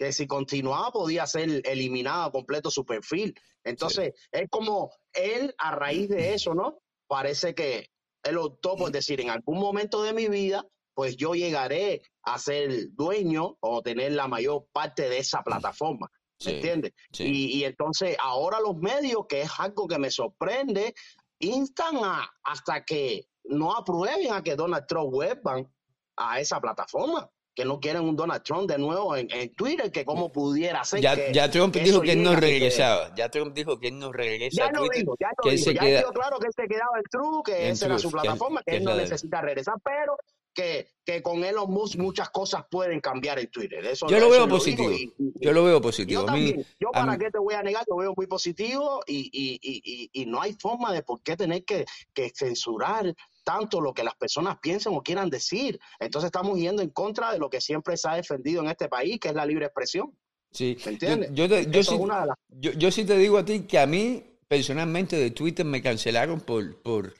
que si continuaba podía ser eliminado completo su perfil. Entonces, es como él, a raíz de eso, ¿no? Parece que él optó por decir, en algún momento de mi vida, pues yo llegaré a ser dueño o tener la mayor parte de esa plataforma. ¿Me Sí, entiendes? sí. Y, y entonces ahora los medios, que es algo que me sorprende, instan a hasta que no aprueben a que Donald Trump vuelvan a esa plataforma, que no quieren un Donald Trump de nuevo en, en Twitter, que cómo pudiera ser Ya, que, ya Trump que dijo que él no a regresaba. Ya Trump dijo que él no regresa Ya a lo Twitter. dijo, ya lo que él dijo, se ya queda- claro que él se quedaba en True, que En esa era su plataforma, que, que él no necesita regresar, pero que, que con Elon Musk muchas cosas pueden cambiar en Twitter. Eso, Yo lo eso veo él dijo positivo. y- y- Yo lo veo positivo. Yo A también. Yo a para mí- qué te voy a negar, lo veo muy positivo y, y, y, y, y no hay forma de por qué tener que, que censurar tanto lo que las personas piensen o quieran decir. Entonces estamos yendo en contra de lo que siempre se ha defendido en este país, que es la libre expresión. sí. ¿Me entiendes? Yo, yo, sí, las... yo, te digo a ti que a mí, personalmente, de Twitter me cancelaron por, por,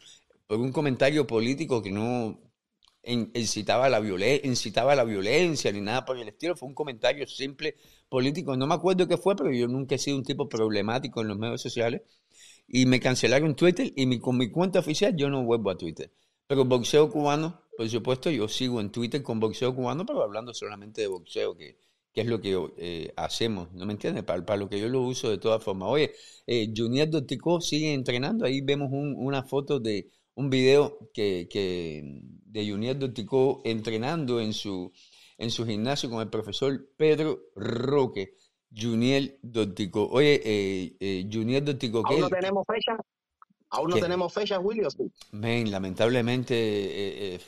por un comentario político que no in- incitaba a la violencia, incitaba a la violencia ni nada por el estilo. Fue un comentario simple político. No me acuerdo qué fue, pero yo nunca he sido un tipo problemático en los medios sociales. Y me cancelaron Twitter y con mi cuenta oficial yo no vuelvo a Twitter. Pero boxeo cubano, por supuesto, yo sigo en Twitter con boxeo cubano, pero hablando solamente de boxeo, que, que es lo que eh, hacemos, ¿no me entiendes? Para, para lo que yo lo uso de todas formas. Oye, eh, Junior Dorticó sigue entrenando, ahí vemos un- una foto de un video que, que de Junior Dorticó entrenando en su, en su gimnasio con el profesor Pedro Roque. Junior Dortico. Oye, eh, eh, Junior Dortico, ¿Aún no tenemos fecha? ¿Aún no tenemos fecha, William? Men, lamentablemente, eh, eh,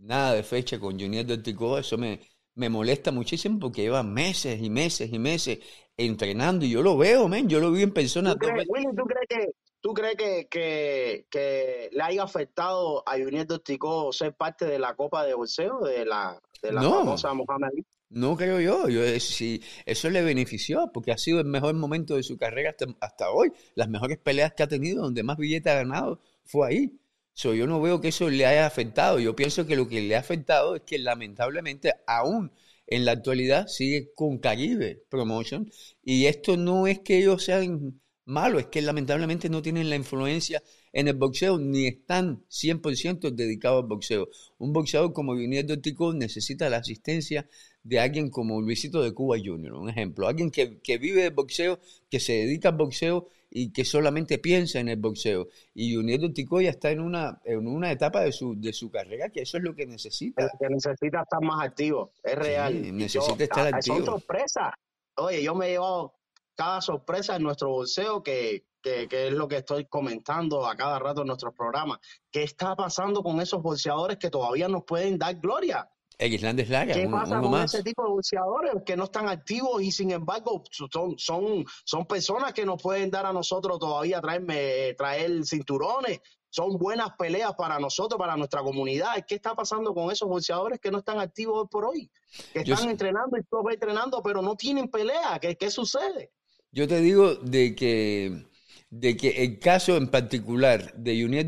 nada de fecha con Junior Dortico. Eso me, me molesta muchísimo porque lleva meses y meses y meses entrenando y yo lo veo, men. Yo lo vi en persona. ¿Tú crees, Willy, ¿tú crees que ¿Tú crees que, que, que, le haya afectado a Junior Dortico ser parte de la Copa de Bolseo, de la, de la famosa Mohamed Ali? No creo yo, yo eh, si eso le benefició porque ha sido el mejor momento de su carrera hasta, hoy. Las mejores peleas que ha tenido, donde más billetes ha ganado, fue ahí. So, yo no veo que eso le haya afectado. Yo pienso que lo que le ha afectado es que lamentablemente aún en la actualidad sigue con Caribe Promotion y esto no es que ellos sean malos, es que lamentablemente no tienen la influencia en el boxeo ni están 100% dedicados al boxeo. Un boxeador como Junior Dortico necesita la asistencia de alguien como Luisito de Cuba Jr., un ejemplo, alguien que, que vive de boxeo, que se dedica al boxeo y que solamente piensa en el boxeo. Y Junior Tico ya está en una, en una etapa de su, de su carrera que eso es lo que necesita. que necesita estar más activo, es real. necesita estar activo. Son sorpresas. Oye, yo me he llevado cada sorpresa en nuestro boxeo que, que, que, es lo que estoy comentando a cada rato en nuestros programas. ¿Qué está pasando con esos boxeadores que todavía nos pueden dar gloria? El Islandes Laga, ¿Qué pasa con ese tipo de boxeadores que no están activos y sin embargo son, son, son personas que nos pueden dar a nosotros todavía traerme, traer cinturones? Son buenas peleas para nosotros, para nuestra comunidad. ¿Qué está pasando con esos boxeadores que no están activos hoy por hoy? Que están entrenando y todos entrenando, pero no tienen pelea. ¿Qué, ¿Qué sucede? Yo te digo de que de que el caso en particular de Junior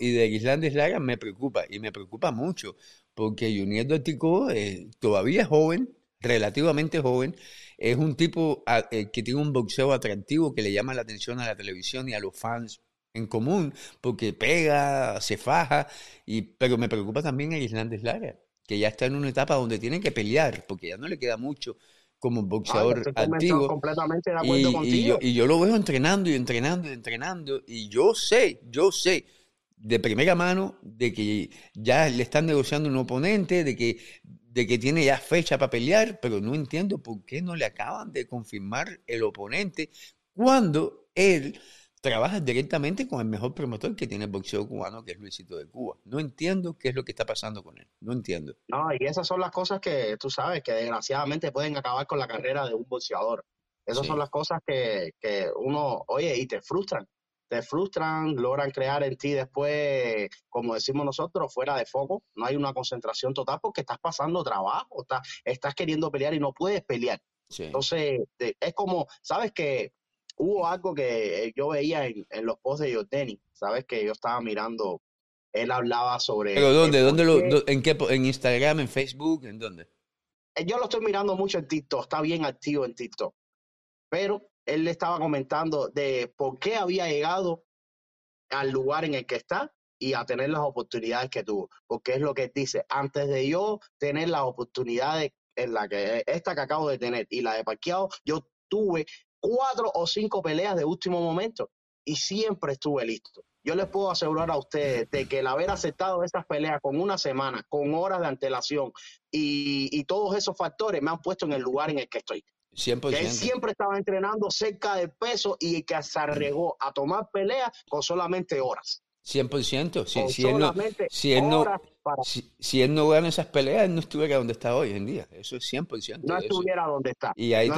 y de Islandes Laga me preocupa y me preocupa mucho porque Junior Dóptico eh, todavía es joven, relativamente joven, es un tipo ah, eh, que tiene un boxeo atractivo que le llama la atención a la televisión y a los fans en común, porque pega, se faja, y, pero me preocupa también el Islandes Lara, que ya está en una etapa donde tiene que pelear, porque ya no le queda mucho como boxeador activo. Completamente de acuerdo y, contigo. Y, yo, lo veo entrenando y entrenando y entrenando, y yo sé, yo sé de primera mano de que ya le están negociando un oponente, de que, de que tiene ya fecha para pelear, pero no entiendo por qué no le acaban de confirmar el oponente cuando él trabaja directamente con el mejor promotor que tiene el boxeo cubano, que es Luisito de Cuba. No entiendo qué es lo que está pasando con él. No entiendo. No, y esas son las cosas que tú sabes que desgraciadamente pueden acabar con la carrera de un boxeador. Esas son las cosas que, que uno, oye, y te frustran te frustran, logran crear en ti después, como decimos nosotros, fuera de foco. No hay una concentración total porque estás pasando trabajo, estás, estás queriendo pelear y no puedes pelear. Entonces, es como, ¿sabes que Hubo algo que yo veía en, los posts de Jordani, ¿sabes? Que yo estaba mirando, él hablaba sobre... ¿Pero dónde? ¿Dónde lo, en, qué, ¿En Instagram, en Facebook? ¿En dónde? Eh, yo lo estoy mirando mucho en TikTok, está bien activo en TikTok. Pero él le estaba comentando de por qué había llegado al lugar en el que está y a tener las oportunidades que tuvo. Porque es lo que dice, antes de yo tener las oportunidades en la que esta que acabo de tener y la de parqueado, yo tuve cuatro o cinco peleas de último momento y siempre estuve listo. Yo les puedo asegurar a ustedes de que el haber aceptado esas peleas con una semana, con horas de antelación y, y todos esos factores me han puesto en el lugar en el que estoy. 100%. Que él siempre estaba entrenando cerca del peso y que se arriesgó a tomar peleas con solamente horas. 100%. Si, si, él no, si, él no, si, él no gana esas peleas, él no estuviera donde está hoy en día. Eso es 100%. No estuviera donde está. Y ahí,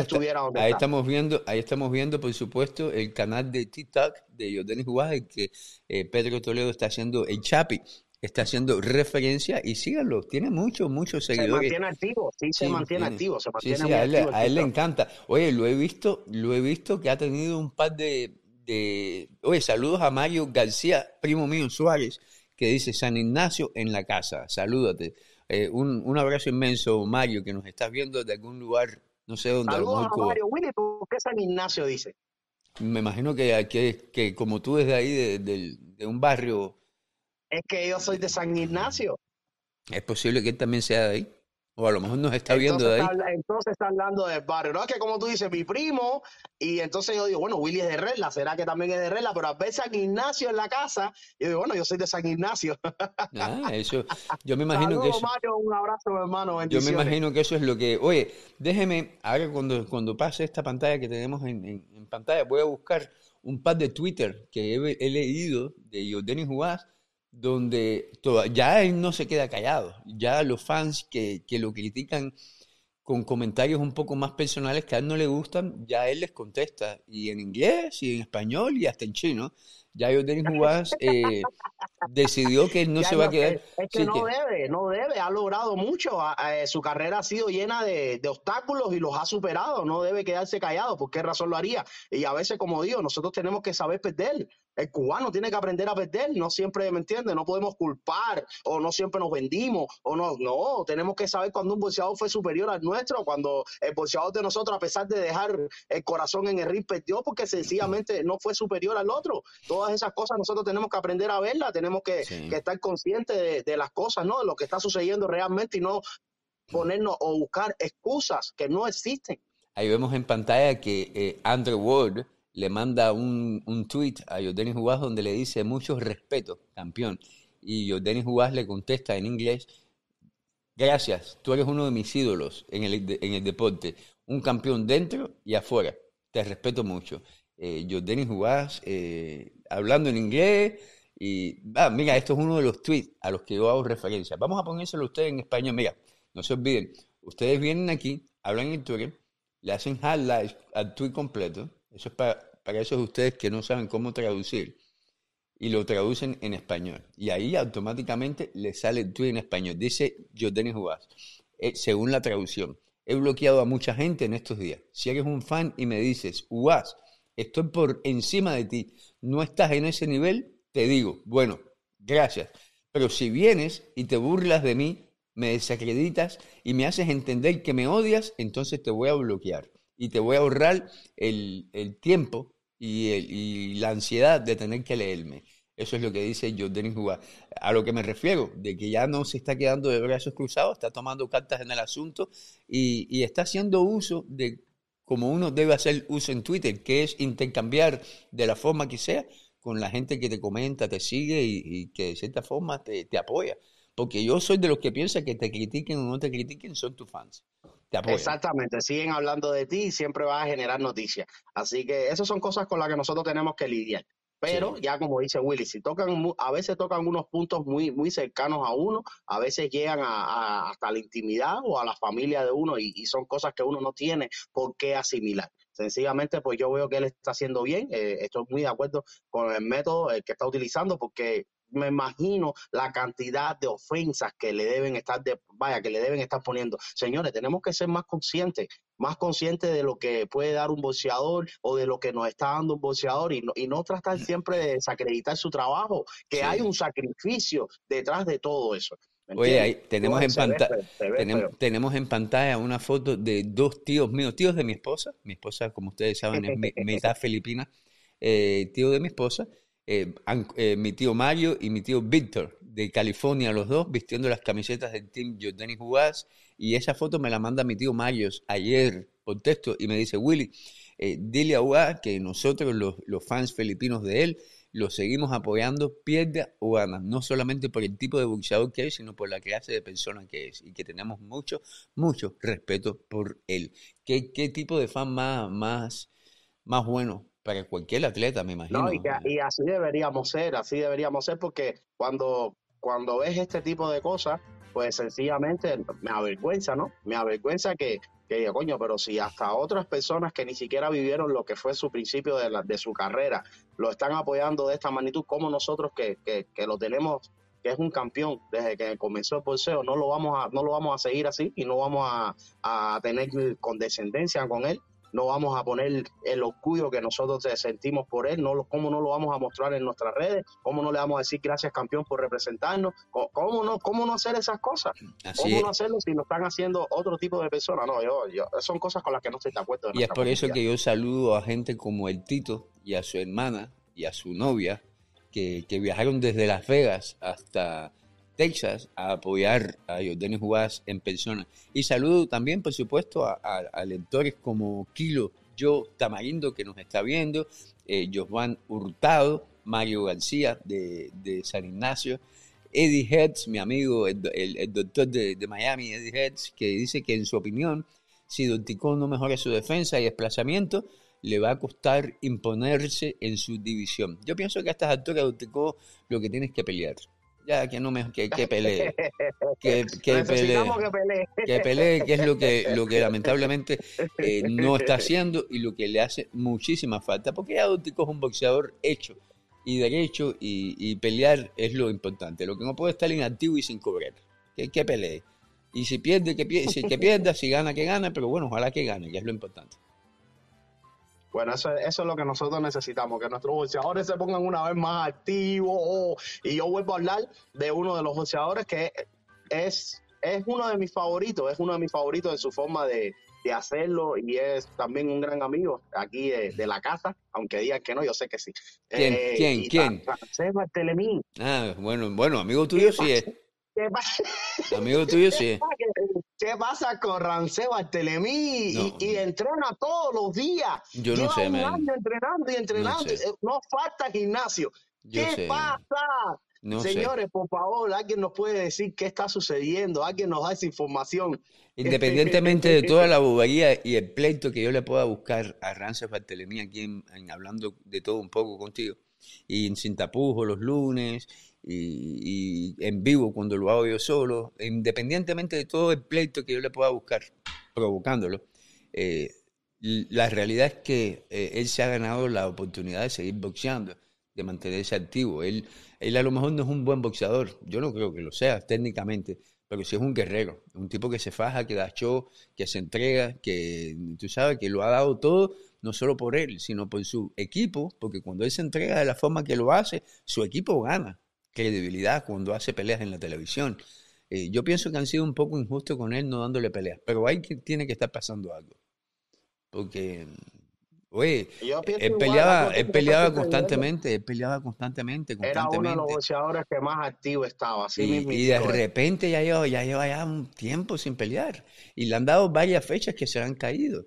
ahí estamos viendo, ahí estamos viendo, por supuesto, el canal de TikTok de Jordan Juárez que eh, Pedro Toledo está haciendo el Chapi está haciendo referencia y síganlo, tiene muchos, muchos seguidores. Se mantiene activo, sí, se mantiene activo, se mantiene sí, sí, a él, le encanta. Oye, lo he visto, lo he visto que ha tenido un par de, de... Oye, saludos a Mario García, primo mío Suárez, que dice San Ignacio en la casa, salúdate. Eh, un, un, abrazo inmenso, Mario, que nos estás viendo de algún lugar, no sé dónde. Saludos a, Mario, Willy, ¿por qué San Ignacio dice? Me imagino que, que, que como tú desde ahí, de, de, de un barrio es que yo soy de San Ignacio. Es posible que él también sea de ahí. O a lo mejor nos está viendo de ahí. entonces está hablando del barrio. No es que como tú dices, mi primo, y entonces yo digo, bueno, Willy es de Regla, será que también es de Regla, pero a veces San Ignacio en la casa, y yo digo, bueno, yo soy de San Ignacio. Ah, eso, yo me [LAUGHS] imagino que eso... Mario, un abrazo, hermano, Yo me imagino que eso es lo que... Oye, déjeme, ahora cuando, cuando pase esta pantalla que tenemos en, pantalla, voy a buscar un par de Twitter que he, leído de Jordanis Juárez donde ya él no se queda callado. Ya los fans que, que, lo critican con comentarios un poco más personales que a él no le gustan, ya él les contesta. Y en inglés, y en español, y hasta en chino. Ya Jordan Juárez eh, decidió que él no se va a quedar. Es, que no debe, no debe, ha logrado mucho. su carrera ha sido llena de, de, obstáculos y los ha superado. No debe quedarse callado. ¿Por qué razón lo haría? Y a veces, como digo, nosotros tenemos que saber perder. El cubano tiene que aprender a perder, no siempre, ¿me entiendes? No podemos culpar o no siempre nos vendimos o no, no, tenemos que saber cuando un boxeador fue superior al nuestro, cuando el boxeador de nosotros, a pesar de dejar el corazón en el ring, perdió porque sencillamente no fue superior al otro. Todas esas cosas nosotros tenemos que aprender a verlas, tenemos que, estar conscientes de, las cosas, ¿no? De lo que está sucediendo realmente y no ponernos o buscar excusas que no existen. Ahí vemos en pantalla que eh, Andrew Ward le manda un, un tweet a Jordanis Juárez donde le dice mucho respeto, campeón. Y Jordanis Juárez le contesta en inglés, gracias, tú eres uno de mis ídolos en el, en el deporte, un campeón dentro y afuera, te respeto mucho. Eh, Jordanis eh, hablando en inglés y, ah, mira, esto es uno de los tweets a los que yo hago referencia. Vamos a ponérselo a ustedes en español, mira, no se olviden, ustedes vienen aquí, hablan en Twitter, le hacen highlights al tweet completo, eso es para, esos de ustedes que no saben cómo traducir. Y lo traducen en español. Y ahí automáticamente le sale el tweet en español. Dice Jordanis Juárez, eh, según la traducción. He bloqueado a mucha gente en estos días. Si eres un fan y me dices, Uaz, estoy por encima de ti, no estás en ese nivel, te digo, bueno, gracias. Pero si vienes y te burlas de mí, me desacreditas y me haces entender que me odias, entonces te voy a bloquear y te voy a ahorrar el, tiempo y, la ansiedad de tener que leerme. Eso es lo que dice Jordan Juga. A lo que me refiero, de que ya no se está quedando de brazos cruzados, está tomando cartas en el asunto y, está haciendo uso de como uno debe hacer uso en Twitter, que es intercambiar de la forma que sea con la gente que te comenta, te sigue y, que de cierta forma te, te, apoya. Porque yo soy de los que piensa que te critiquen o no te critiquen, son tus fans. Exactamente, siguen hablando de ti y siempre va a generar noticias. Así que esas son cosas con las que nosotros tenemos que lidiar. Pero ya como dice Willy, si tocan, a veces tocan unos puntos muy, muy cercanos a uno, a veces llegan a, hasta la intimidad o a la familia de uno y, son cosas que uno no tiene por qué asimilar. Sencillamente, pues yo veo que él está haciendo bien, eh, estoy muy de acuerdo con el método eh, que está utilizando porque me imagino la cantidad de ofensas que le deben estar de, vaya, que le deben estar poniendo. Señores, tenemos que ser más conscientes, más conscientes de lo que puede dar un boxeador o de lo que nos está dando un boxeador y no, y no tratar siempre de desacreditar su trabajo, que hay un sacrificio detrás de todo eso. Oye, ahí tenemos en, pantalla, tenemos, en pantalla una foto de dos tíos míos, tíos de mi esposa. Mi esposa, como ustedes saben, es mitad filipina, eh, tío de mi esposa eh, eh, mi tío Mario y mi tío Víctor de California, los dos vistiendo las camisetas del team Jordani Juárez. Y esa foto me la manda mi tío Mario ayer por texto y me dice, Willy, eh, dile a UA que nosotros, los, los, fans filipinos de él, lo seguimos apoyando, pierda o gana, no solamente por el tipo de boxeador que es, sino por la clase de persona que es, y que tenemos mucho, mucho respeto por él. ¿Qué, qué tipo de fan más, más, más bueno para cualquier atleta, me imagino. y, así deberíamos ser, así deberíamos ser, porque cuando, cuando ves este tipo de cosas, pues sencillamente me avergüenza, ¿no? Me avergüenza que, que diga, coño, pero si hasta otras personas que ni siquiera vivieron lo que fue su principio de, la, de su carrera, lo están apoyando de esta magnitud, como nosotros que, que, que lo tenemos que es un campeón desde que comenzó el boxeo, no lo vamos a, no lo vamos a seguir así y no vamos a, a tener condescendencia con él no vamos a poner el orgullo que nosotros sentimos por él, no cómo no lo vamos a mostrar en nuestras redes, cómo no le vamos a decir gracias campeón por representarnos, cómo no, cómo no hacer esas cosas, cómo no hacerlo si lo están haciendo otro tipo de personas, no, yo, son cosas con las que no estoy de acuerdo. Y es por eso que yo saludo a gente como el Tito y a su hermana y a su novia, que, que viajaron desde Las Vegas hasta Texas a apoyar a Jordanis Juárez en persona. Y saludo también, por supuesto, a, a, lectores como Kilo, Yo Tamarindo, que nos está viendo, eh, Hurtado, Mario García de, San Ignacio, Eddie Hertz, mi amigo, el, doctor de, Miami, Eddie Hertz, que dice que en su opinión, si Donticón no mejora su defensa y desplazamiento, le va a costar imponerse en su división. Yo pienso que a estas alturas Donticón lo que tiene que pelear ya que no me que, que [LAUGHS] pelee que, que pelee que pelee. que es lo que lo que lamentablemente eh, no está [LAUGHS] haciendo y lo que le hace muchísima falta porque ya es un boxeador hecho y derecho y, pelear es lo importante. Lo que no puede estar inactivo y sin cobrar. Que, que pelee. Y si pierde que, pierda, que pierda si gana que gane pero bueno ojalá que gane que es lo importante bueno, eso, eso, es lo que nosotros necesitamos, que nuestros boxeadores se pongan una vez más activos. y yo vuelvo a hablar de uno de los boxeadores que es, es uno de mis favoritos, es uno de mis favoritos en su forma de, hacerlo y es también un gran amigo aquí de, la casa, aunque digan que no, yo sé que sí. ¿Quién? Eh, ¿Quién? ¿Quién? Ah, bueno, bueno, amigo tuyo sí es. ¿Qué pasa? Amigo tuyo sí. [LAUGHS] ¿Qué pasa con Rancé Bartelemí? Y, entrena todos los días. Yo no sé, un año entrenando y entrenando. No, falta gimnasio. ¿Qué pasa? Señores, por favor, alguien nos puede decir qué está sucediendo, alguien nos da esa información. Independientemente de toda la bobería y el pleito que yo le pueda buscar a Rance Bartelemí aquí en, hablando de todo un poco contigo, y en Sin los lunes, y, en vivo cuando lo hago yo solo, independientemente de todo el pleito que yo le pueda buscar provocándolo, eh, la realidad es que eh, él se ha ganado la oportunidad de seguir boxeando, de mantenerse activo. Él, él a lo mejor no es un buen boxeador, yo no creo que lo sea técnicamente, pero sí es un guerrero, un tipo que se faja, que da show, que se entrega, que tú sabes que lo ha dado todo, no solo por él, sino por su equipo, porque cuando él se entrega de la forma que lo hace, su equipo gana credibilidad cuando hace peleas en la televisión. Eh, yo pienso que han sido un poco injustos con él no dándole peleas, pero ahí tiene que estar pasando algo. Porque, oye, él peleaba, él peleaba constantemente, él peleaba constantemente, constantemente. Era uno de los boxeadores que más activo estaba. Así y, y de repente ya lleva, ya lleva ya un tiempo sin pelear. Y le han dado varias fechas que se han caído.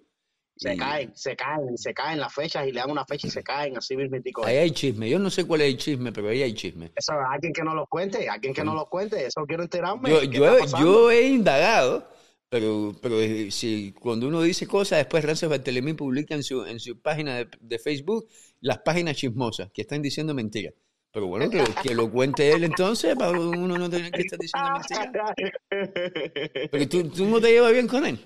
Se caen, se caen, se caen las fechas y le dan una fecha y se caen, así mismo. Ahí hay chisme, yo no sé cuál es el chisme, pero ahí hay chisme. Eso, alguien que no lo cuente, alguien que no lo cuente, eso quiero enterarme. Yo, yo, he indagado, pero, pero eh, si cuando uno dice cosas, después Rances Bartelemín publica en su, en su página de, Facebook las páginas chismosas que están diciendo mentiras. Pero bueno, que, que, lo cuente él entonces, para uno no tener que estar diciendo mentiras. [LAUGHS] Pero tú, tú no te llevas bien con él.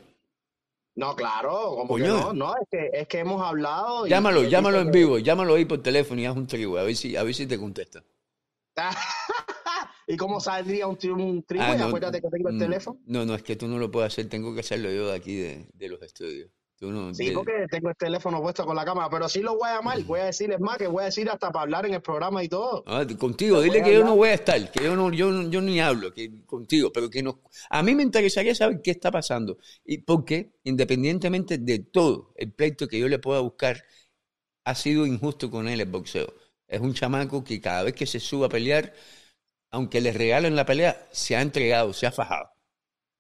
No, claro, como que no, no, es que, es que hemos hablado. llámalo, llámalo en vivo, llámalo ahí por teléfono y haz un trigo, a ver si, a ver si te contesta. [LAUGHS] ¿Y cómo saldría un, un trigo? Ah, Acuérdate que tengo el mm, teléfono. No, no, es que tú no lo puedes hacer, tengo que hacerlo yo de aquí, de, de los estudios sí, porque tengo el teléfono puesto con la cámara, pero sí lo voy a llamar, voy a decirles más, que voy a decir hasta para hablar en el programa y todo. Ah, contigo, dile que yo no voy a estar, que yo no, yo, yo ni hablo, que contigo, pero que no. A mí me interesaría saber qué está pasando y por qué, independientemente de todo el pleito que yo le pueda buscar, ha sido injusto con él el boxeo. Es un chamaco que cada vez que se sube a pelear, aunque le regalen la pelea, se ha entregado, se ha fajado.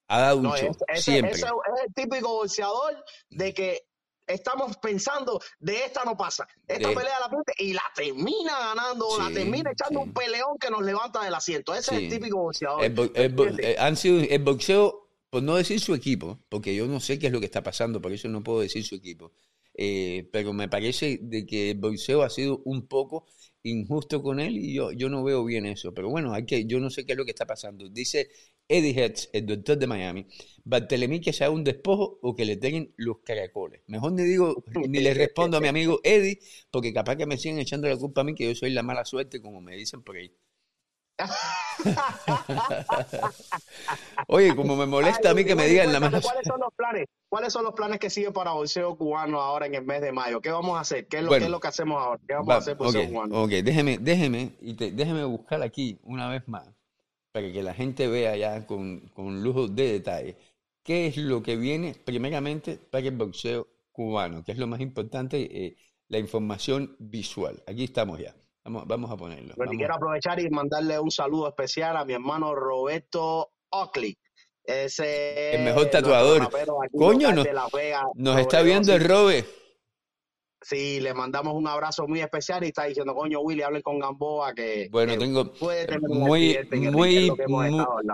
Ha dado un siempre. es el típico boxeador de que estamos pensando, de esta no pasa. Esta pelea la pierde y la termina ganando, la termina echando un peleón que nos levanta del asiento. Ese es el típico boxeador. Eh, han sido el boxeo, por no decir su equipo, porque yo no sé qué es lo que está pasando, por eso no puedo decir su equipo. Eh, pero me parece de que el boxeo ha sido un poco injusto con él y yo, yo no veo bien eso. Pero bueno, hay que, yo no sé qué es lo que está pasando. Dice Eddie Hertz, el doctor de Miami, Bartelemí que sea un despojo o que le tengan los caracoles. Mejor ni digo, ni le respondo a mi amigo Eddie, porque capaz que me siguen echando la culpa a mí, que yo soy la mala suerte, como me dicen por ahí. Oye, como me molesta a mí que me digan la mala ¿Cuáles son los planes? ¿Cuáles son los planes que siguen para boxeo cubano ahora en el mes de mayo? ¿Qué vamos a hacer? ¿Qué es lo, es lo que hacemos ahora? ¿Qué vamos a hacer por okay, cubano? Ok, déjeme, déjeme, y déjeme buscar aquí una vez más para que la gente vea ya con, con lujo de detalle qué es lo que viene primeramente para el boxeo cubano, que es lo más importante, eh, la información visual. Aquí estamos ya. Vamos, vamos a ponerlo. Pero quiero aprovechar y mandarle un saludo especial a mi hermano Roberto Oakley. Ese el mejor tatuador. Coño, nos, nos está viendo el Robe. Sí, le mandamos un abrazo muy especial y está diciendo, coño, Willy, hablen con Gamboa que, bueno, tengo muy, muy,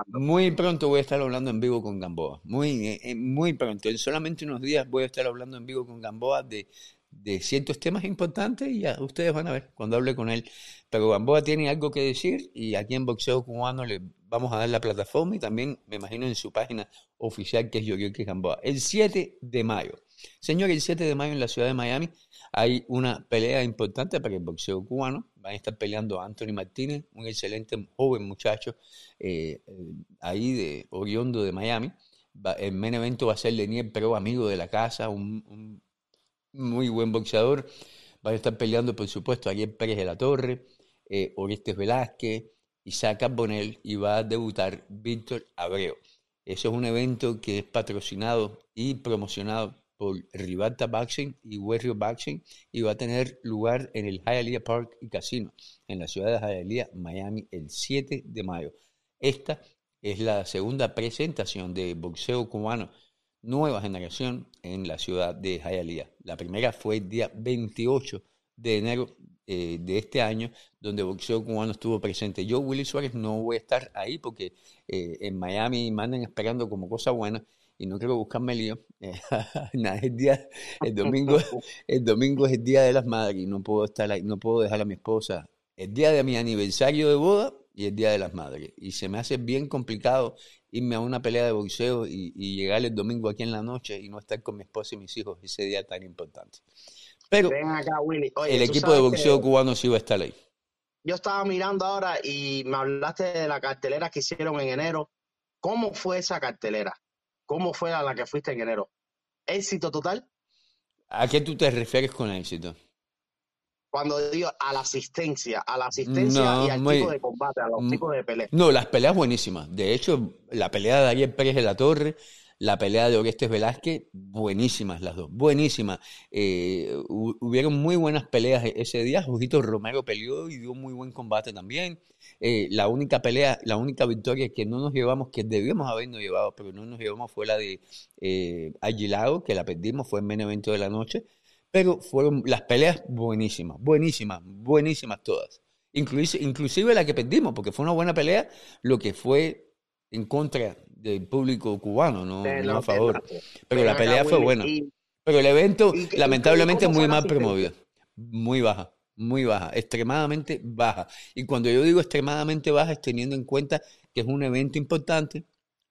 muy, pronto voy a estar hablando en vivo con Gamboa. Muy, eh, eh, muy pronto. En solamente unos días voy a estar hablando en vivo con Gamboa de, de ciertos temas importantes y ya ustedes van a ver cuando hable con él. Pero Gamboa tiene algo que decir y aquí en Boxeo Cubano le vamos a dar la plataforma y también me imagino en su página oficial que es que Gamboa. El 7 de mayo. Señor, el 7 de mayo en la ciudad de Miami hay una pelea importante para el boxeo cubano. Van a estar peleando Anthony Martínez, un excelente joven muchacho eh, eh, ahí de Oriondo de Miami. el main evento va a ser Lenier Pero, amigo de la casa, un, muy buen boxeador. Va a estar peleando, por supuesto, Ariel Pérez de la Torre, eh, Orestes Velázquez, Isaac Bonel y va a debutar Víctor Abreu. Eso es un evento que es patrocinado y promocionado por Rivalta Boxing y Warrior Boxing y va a tener lugar en el Hialeah Park y Casino en la ciudad de Hialeah, Miami, el 7 de mayo. Esta es la segunda presentación de boxeo cubano nueva generación en la ciudad de Hialeah. La primera fue el día 28 de enero eh, de este año, donde boxeo cubano estuvo presente. Yo, Willy Suárez, no voy a estar ahí porque eh, en Miami mandan esperando como cosa buena y no quiero buscarme lío. el día, el domingo, [LAUGHS] [LAUGHS] el domingo es el día de las madres y no puedo estar ahí, no puedo dejar a mi esposa el día de mi aniversario de boda y el día de las madres. Y se me hace bien complicado irme a una pelea de boxeo y, llegar el domingo aquí en la noche y no estar con mi esposa y mis hijos ese día tan importante. Pero el equipo de boxeo cubano sí va a estar ahí. Yo estaba mirando ahora y me hablaste de la cartelera que hicieron en enero. ¿Cómo fue esa cartelera? ¿Cómo fue a la que fuiste en enero? ¿Éxito total? ¿A qué tú te refieres con éxito? Cuando digo a la asistencia, a la asistencia y al tipo de combate, a los tipos de peleas. No, las peleas buenísimas. De hecho, la pelea de Ariel Pérez de la Torre, la pelea de Orestes Velázquez, buenísimas las dos, buenísimas. Eh, hubieron muy buenas peleas e-, ese día. Jujito Romero peleó y dio muy buen combate también. Eh, la única pelea, la única victoria que no nos llevamos, que debíamos habernos llevado, pero no nos llevamos, fue la de eh, que la perdimos, fue el main evento de la noche. Pero fueron las peleas buenísimas, buenísimas, buenísimas todas. Inclusive, inclusive la que perdimos, porque fue una buena pelea, lo que fue en contra del público cubano, no, a favor. Pero la pelea fue buena. Pero el evento, lamentablemente, muy mal promovido. Muy baja, muy baja, extremadamente baja. Y cuando yo digo extremadamente baja, es teniendo en cuenta que es un evento importante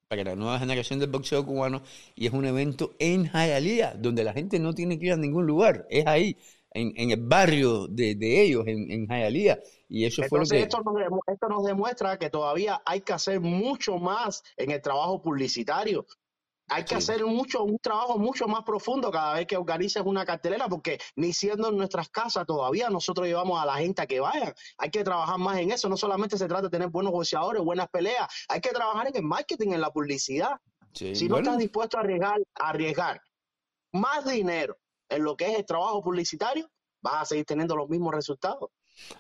para la nueva generación del boxeo cubano y es un evento en Hialeah, donde la gente no tiene que ir a ningún lugar, es ahí, en, el barrio de, ellos, en, en Hialeah. Y eso fue lo que... esto, nos, esto nos demuestra que todavía hay que hacer mucho más en el trabajo publicitario. Hay que hacer mucho, un trabajo mucho más profundo cada vez que organices una cartelera, porque ni siendo en nuestras casas todavía nosotros llevamos a la gente a que vayan. Hay que trabajar más en eso. No solamente se trata de tener buenos boxeadores, buenas peleas. Hay que trabajar en el marketing, en la publicidad. si no estás dispuesto a arriesgar, a arriesgar más dinero en lo que es el trabajo publicitario, vas a seguir teniendo los mismos resultados.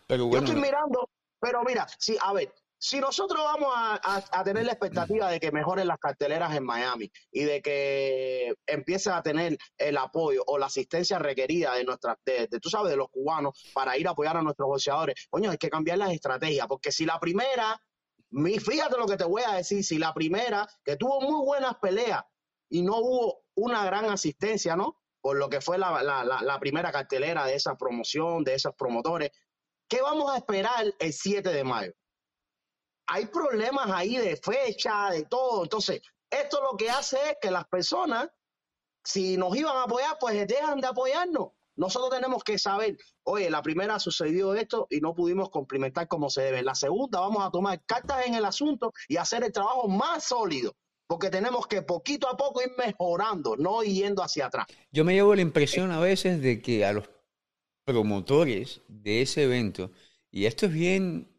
Pero Yo estoy mirando, pero mira, sí, a ver, si nosotros vamos a, tener la expectativa de que mejoren las carteleras en Miami y de que empiece a tener el apoyo o la asistencia requerida de nuestras, de, tú sabes, de los cubanos para ir a apoyar a nuestros boxeadores, coño, hay que cambiar las estrategias, porque si la primera, fíjate lo que te voy a decir, si la primera, que tuvo muy buenas peleas y no hubo una gran asistencia, ¿no? Por lo que fue la, la primera cartelera de esa promoción, de esos promotores, ¿qué vamos a esperar el 7 de mayo? Hay problemas ahí de fecha, de todo. Entonces, esto lo que hace es que las personas, si nos iban a apoyar, pues dejan de apoyarnos. Nosotros tenemos que saber, oye, la primera sucedió esto y no pudimos complementar como se debe. La segunda, vamos a tomar cartas en el asunto y hacer el trabajo más sólido, porque tenemos que poquito a poco ir mejorando, no yendo hacia atrás. Yo me llevo la impresión a veces de que a los promotores de ese evento, y esto es bien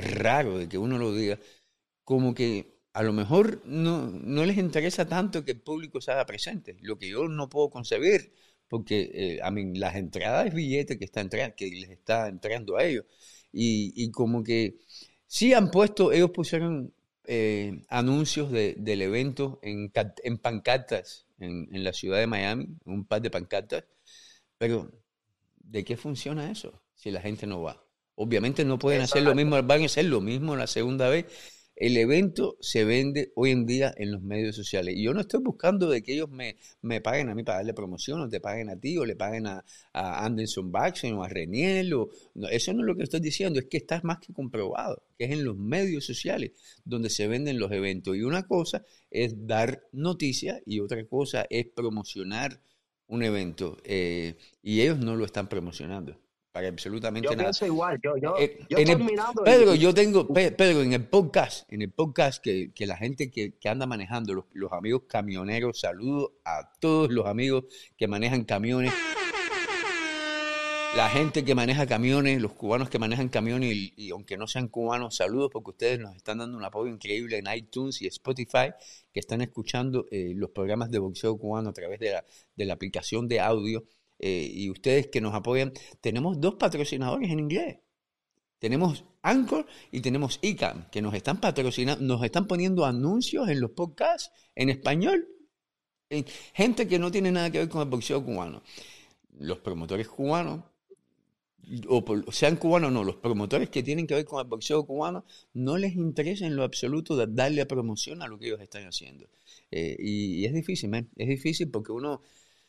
raro de que uno lo diga, como que a lo mejor no, no les interesa tanto que el público se haga presente, lo que yo no puedo concebir, porque eh, a mí las entradas es billete que, está que les está entrando a ellos. y, como que sí han puesto, ellos pusieron eh, anuncios del evento en, en pancartas en, en, la ciudad de Miami, un par de pancartas, pero ¿de qué funciona eso si la gente no va? Obviamente no pueden hacer lo mismo, van a hacer lo mismo la segunda vez el evento se vende hoy en día en los medios sociales. Y yo no estoy buscando de que ellos me, me paguen a mí para darle promoción, o te paguen a ti, o le paguen a, Anderson Baxen o a Reniel. O, eso no es lo que estoy diciendo, es que está más que comprobado, que es en los medios sociales donde se venden los eventos. Y una cosa es dar noticias y otra cosa es promocionar un evento. Eh, y ellos no lo están promocionando para absolutamente yo nada. Pienso igual, yo, yo, eh, yo Pedro, yo tengo, Pedro, en el podcast, en el podcast que, que la gente que, que anda manejando, los, los, amigos camioneros, saludo a todos los amigos que manejan camiones. La gente que maneja camiones, los cubanos que manejan camiones, y, aunque no sean cubanos, saludos porque ustedes nos están dando un apoyo increíble en iTunes y Spotify, que están escuchando eh, los programas de boxeo cubano a través de la, de la aplicación de audio eh, y ustedes que nos apoyan, tenemos dos patrocinadores en inglés. Tenemos Anchor y tenemos ICAM, que nos están patrocinando, nos están poniendo anuncios en los podcasts en español. Gente que no tiene nada que ver con el boxeo cubano. Los promotores cubanos, o sean cubanos o no, los promotores que tienen que ver con el boxeo cubano, no les interesa en lo absoluto darle promoción a lo que ellos están haciendo. Eh, y, es difícil, es difícil porque uno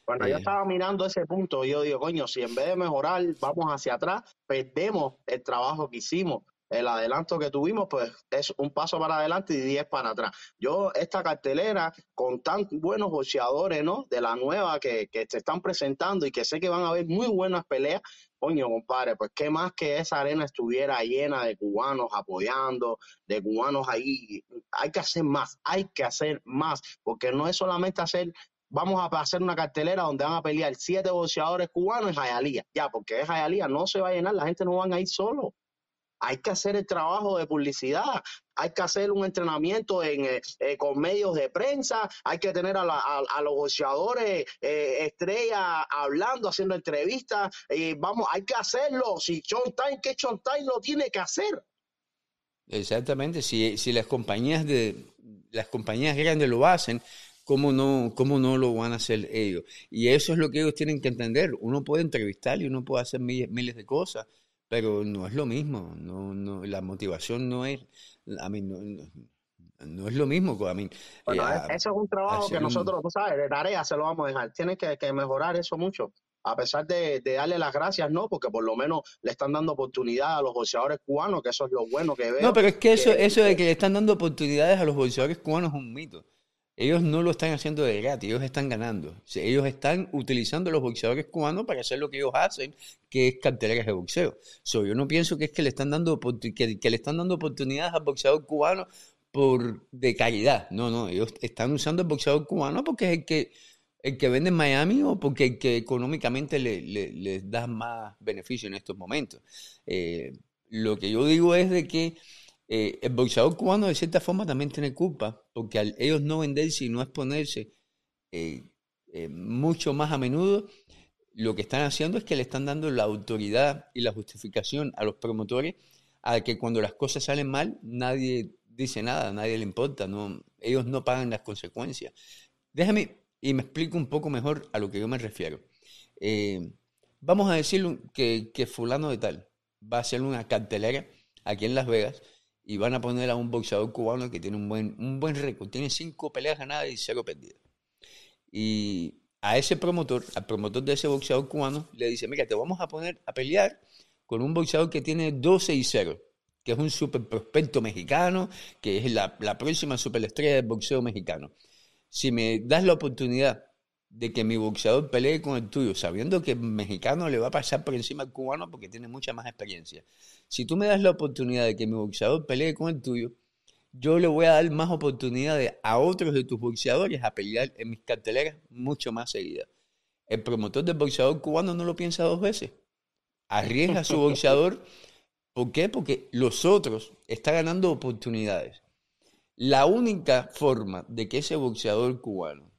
cuando yo estaba mirando ese punto, yo digo, coño, si en vez de mejorar, vamos hacia atrás, perdemos el trabajo que hicimos, el adelanto que tuvimos, pues es un paso para adelante y diez para atrás. Yo, esta cartelera, con tan buenos boxeadores, ¿no? De la nueva que, que se están presentando y que sé que van a haber muy buenas peleas, coño, compadre, pues qué más que esa arena estuviera llena de cubanos apoyando, de cubanos ahí. Hay que hacer más, hay que hacer más, porque no es solamente hacer vamos a hacer una cartelera donde van a pelear siete boxeadores cubanos en Jayalía. Ya, porque es Jayalía, no se va a llenar, la gente no van a ir solo. Hay que hacer el trabajo de publicidad, hay que hacer un entrenamiento en, eh, eh, con medios de prensa, hay que tener a, los boxeadores eh, estrellas hablando, haciendo entrevistas. vamos, hay que hacerlo. Si John Time, que John Time lo tiene que hacer. Exactamente, si, si las compañías de las compañías grandes lo hacen, ¿cómo no, cómo no lo van a hacer ellos? Y eso es lo que ellos tienen que entender. Uno puede entrevistar y uno puede hacer miles, de cosas, pero no es lo mismo. No, no, la motivación no es, a mí no, no, es lo mismo. A mí, bueno, eh, eso es un trabajo que nosotros, tú sabes, de tarea se lo vamos a dejar. Tienen que, mejorar eso mucho a pesar de, darle las gracias, no, porque por lo menos le están dando oportunidad a los boxeadores cubanos, que eso es lo bueno que veo. No, pero es que eso, eso de que le están dando oportunidades a los boxeadores cubanos es un mito. Ellos no lo están haciendo de gratis, ellos están ganando. Ellos están utilizando a los boxeadores cubanos para hacer lo que ellos hacen, que es carteleras de boxeo. yo no pienso que es que le están dando que, le están dando oportunidades al boxeador cubano por de calidad. No, no, ellos están usando el boxeador cubano porque es el que el que vende en Miami o porque el que económicamente le, les da más beneficio en estos momentos. Eh, lo que yo digo es de que eh, el boxeador cubano de cierta forma también tiene culpa, porque al ellos no venderse y no exponerse eh, eh, mucho más a menudo, lo que están haciendo es que le están dando la autoridad y la justificación a los promotores a que cuando las cosas salen mal, nadie dice nada, nadie le importa, no, ellos no pagan las consecuencias. Déjame y me explico un poco mejor a lo que yo me refiero. vamos a decir que, que fulano de tal va a hacer una cartelera aquí en Las Vegas y van a poner a un boxeador cubano que tiene un buen, un buen récord, tiene cinco peleas ganadas y cero perdidas. Y a ese promotor, al promotor de ese boxeador cubano, le dice, mira, te vamos a poner a pelear con un boxeador que tiene 12 y 0, que es un super prospecto mexicano, que es la, la próxima superestrella del boxeo mexicano. Si me das la oportunidad de que mi boxeador pelee con el tuyo, sabiendo que el mexicano le va a pasar por encima al cubano porque tiene mucha más experiencia. Si tú me das la oportunidad de que mi boxeador pelee con el tuyo, yo le voy a dar más oportunidades a otros de tus boxeadores a pelear en mis carteleras mucho más seguidas. El promotor del boxeador cubano no lo piensa dos veces. Arriesga a su boxeador. ¿Por qué? Porque los otros están ganando oportunidades. La única forma de que ese boxeador cubano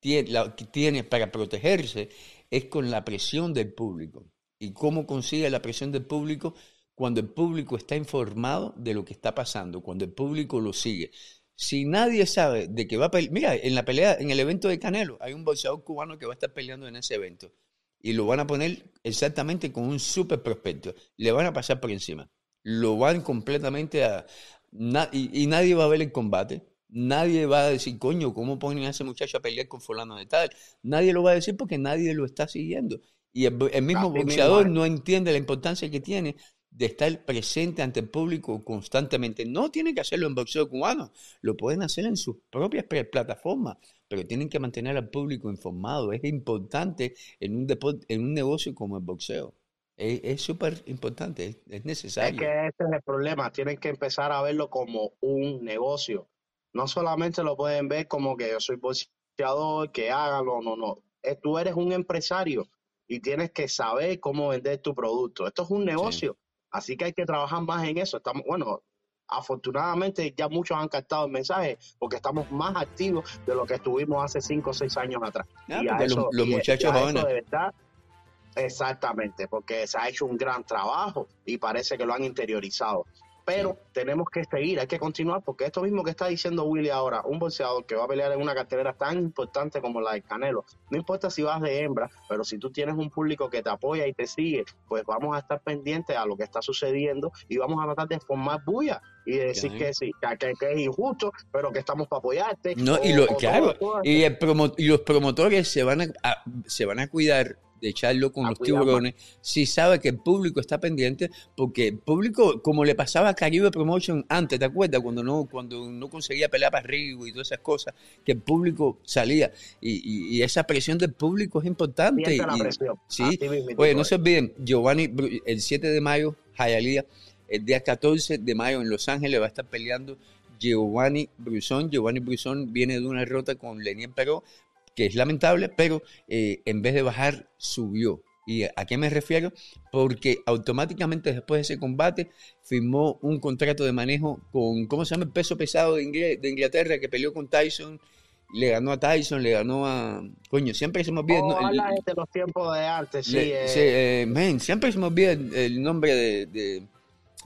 tiene, la, que tiene para protegerse es con la presión del público. ¿Y cómo consigue la presión del público? cuando el público está informado de lo que está pasando, cuando el público lo sigue. Si nadie sabe de qué va a pelear, mira, en la pelea, en el evento de Canelo, hay un boxeador cubano que va a estar peleando en ese evento y lo van a poner exactamente con un super prospecto. Le van a pasar por encima. Lo van completamente a... y, nadie va a ver el combate. Nadie va a decir, coño, ¿cómo ponen a ese muchacho a pelear con fulano de tal? Nadie lo va a decir porque nadie lo está siguiendo. Y el, mismo boxeador no entiende la importancia que tiene de estar presente ante el público constantemente. No tienen que hacerlo en boxeo cubano, lo pueden hacer en sus propias plataformas, pero tienen que mantener al público informado. Es importante en un, deporte, en un negocio como el boxeo. Es súper importante, es, necesario. Es que ese es el problema, tienen que empezar a verlo como un negocio. No solamente lo pueden ver como que yo soy boxeador, que hágalo, no, no. Eh, tú eres un empresario y tienes que saber cómo vender tu producto. Esto es un negocio. Así que hay que trabajar más en eso. Estamos, bueno, afortunadamente ya muchos han captado el mensaje porque estamos más activos de lo que estuvimos hace cinco o seis años atrás. Ah, y los, muchachos jóvenes. exactamente, porque se ha hecho un gran trabajo y parece que lo han interiorizado pero tenemos que seguir, hay que continuar, porque esto mismo que está diciendo Willy ahora, un boxeador que va a pelear en una cartelera tan importante como la de Canelo, no importa si vas de hembra, pero si tú tienes un público que te apoya y te sigue, pues vamos a estar pendientes a lo que está sucediendo y vamos a tratar de formar bulla y decir que sí, que, es injusto, pero que estamos para apoyarte. No, y, lo, claro, y, y, los promotores se van a, se van a cuidar de echarlo con los tiburones, si sabe que el público está pendiente, porque el público, como le pasaba a Caribe Promotion antes, ¿te acuerdas? Cuando no, cuando no conseguía pelear para arriba y todas esas cosas, que el público salía. Y, esa presión del público es importante. Y, sí, oye, no se olviden, Giovanni, el 7 de mayo, Jayalía, el día 14 de mayo en Los Ángeles va a estar peleando Giovanni Brusón. Giovanni Brusón viene de una derrota con Lenier Peró, que es lamentable, pero eh, en vez de bajar, subió. ¿Y a qué me refiero? Porque automáticamente después de ese combate firmó un contrato de manejo con, ¿cómo se llama? El peso pesado de, Inglaterra que peleó con Tyson, le ganó a Tyson, le ganó a... Coño, siempre se me olvida... Oh, de los tiempos de antes, sí. Eh. sí siempre se me olvida el, nombre de...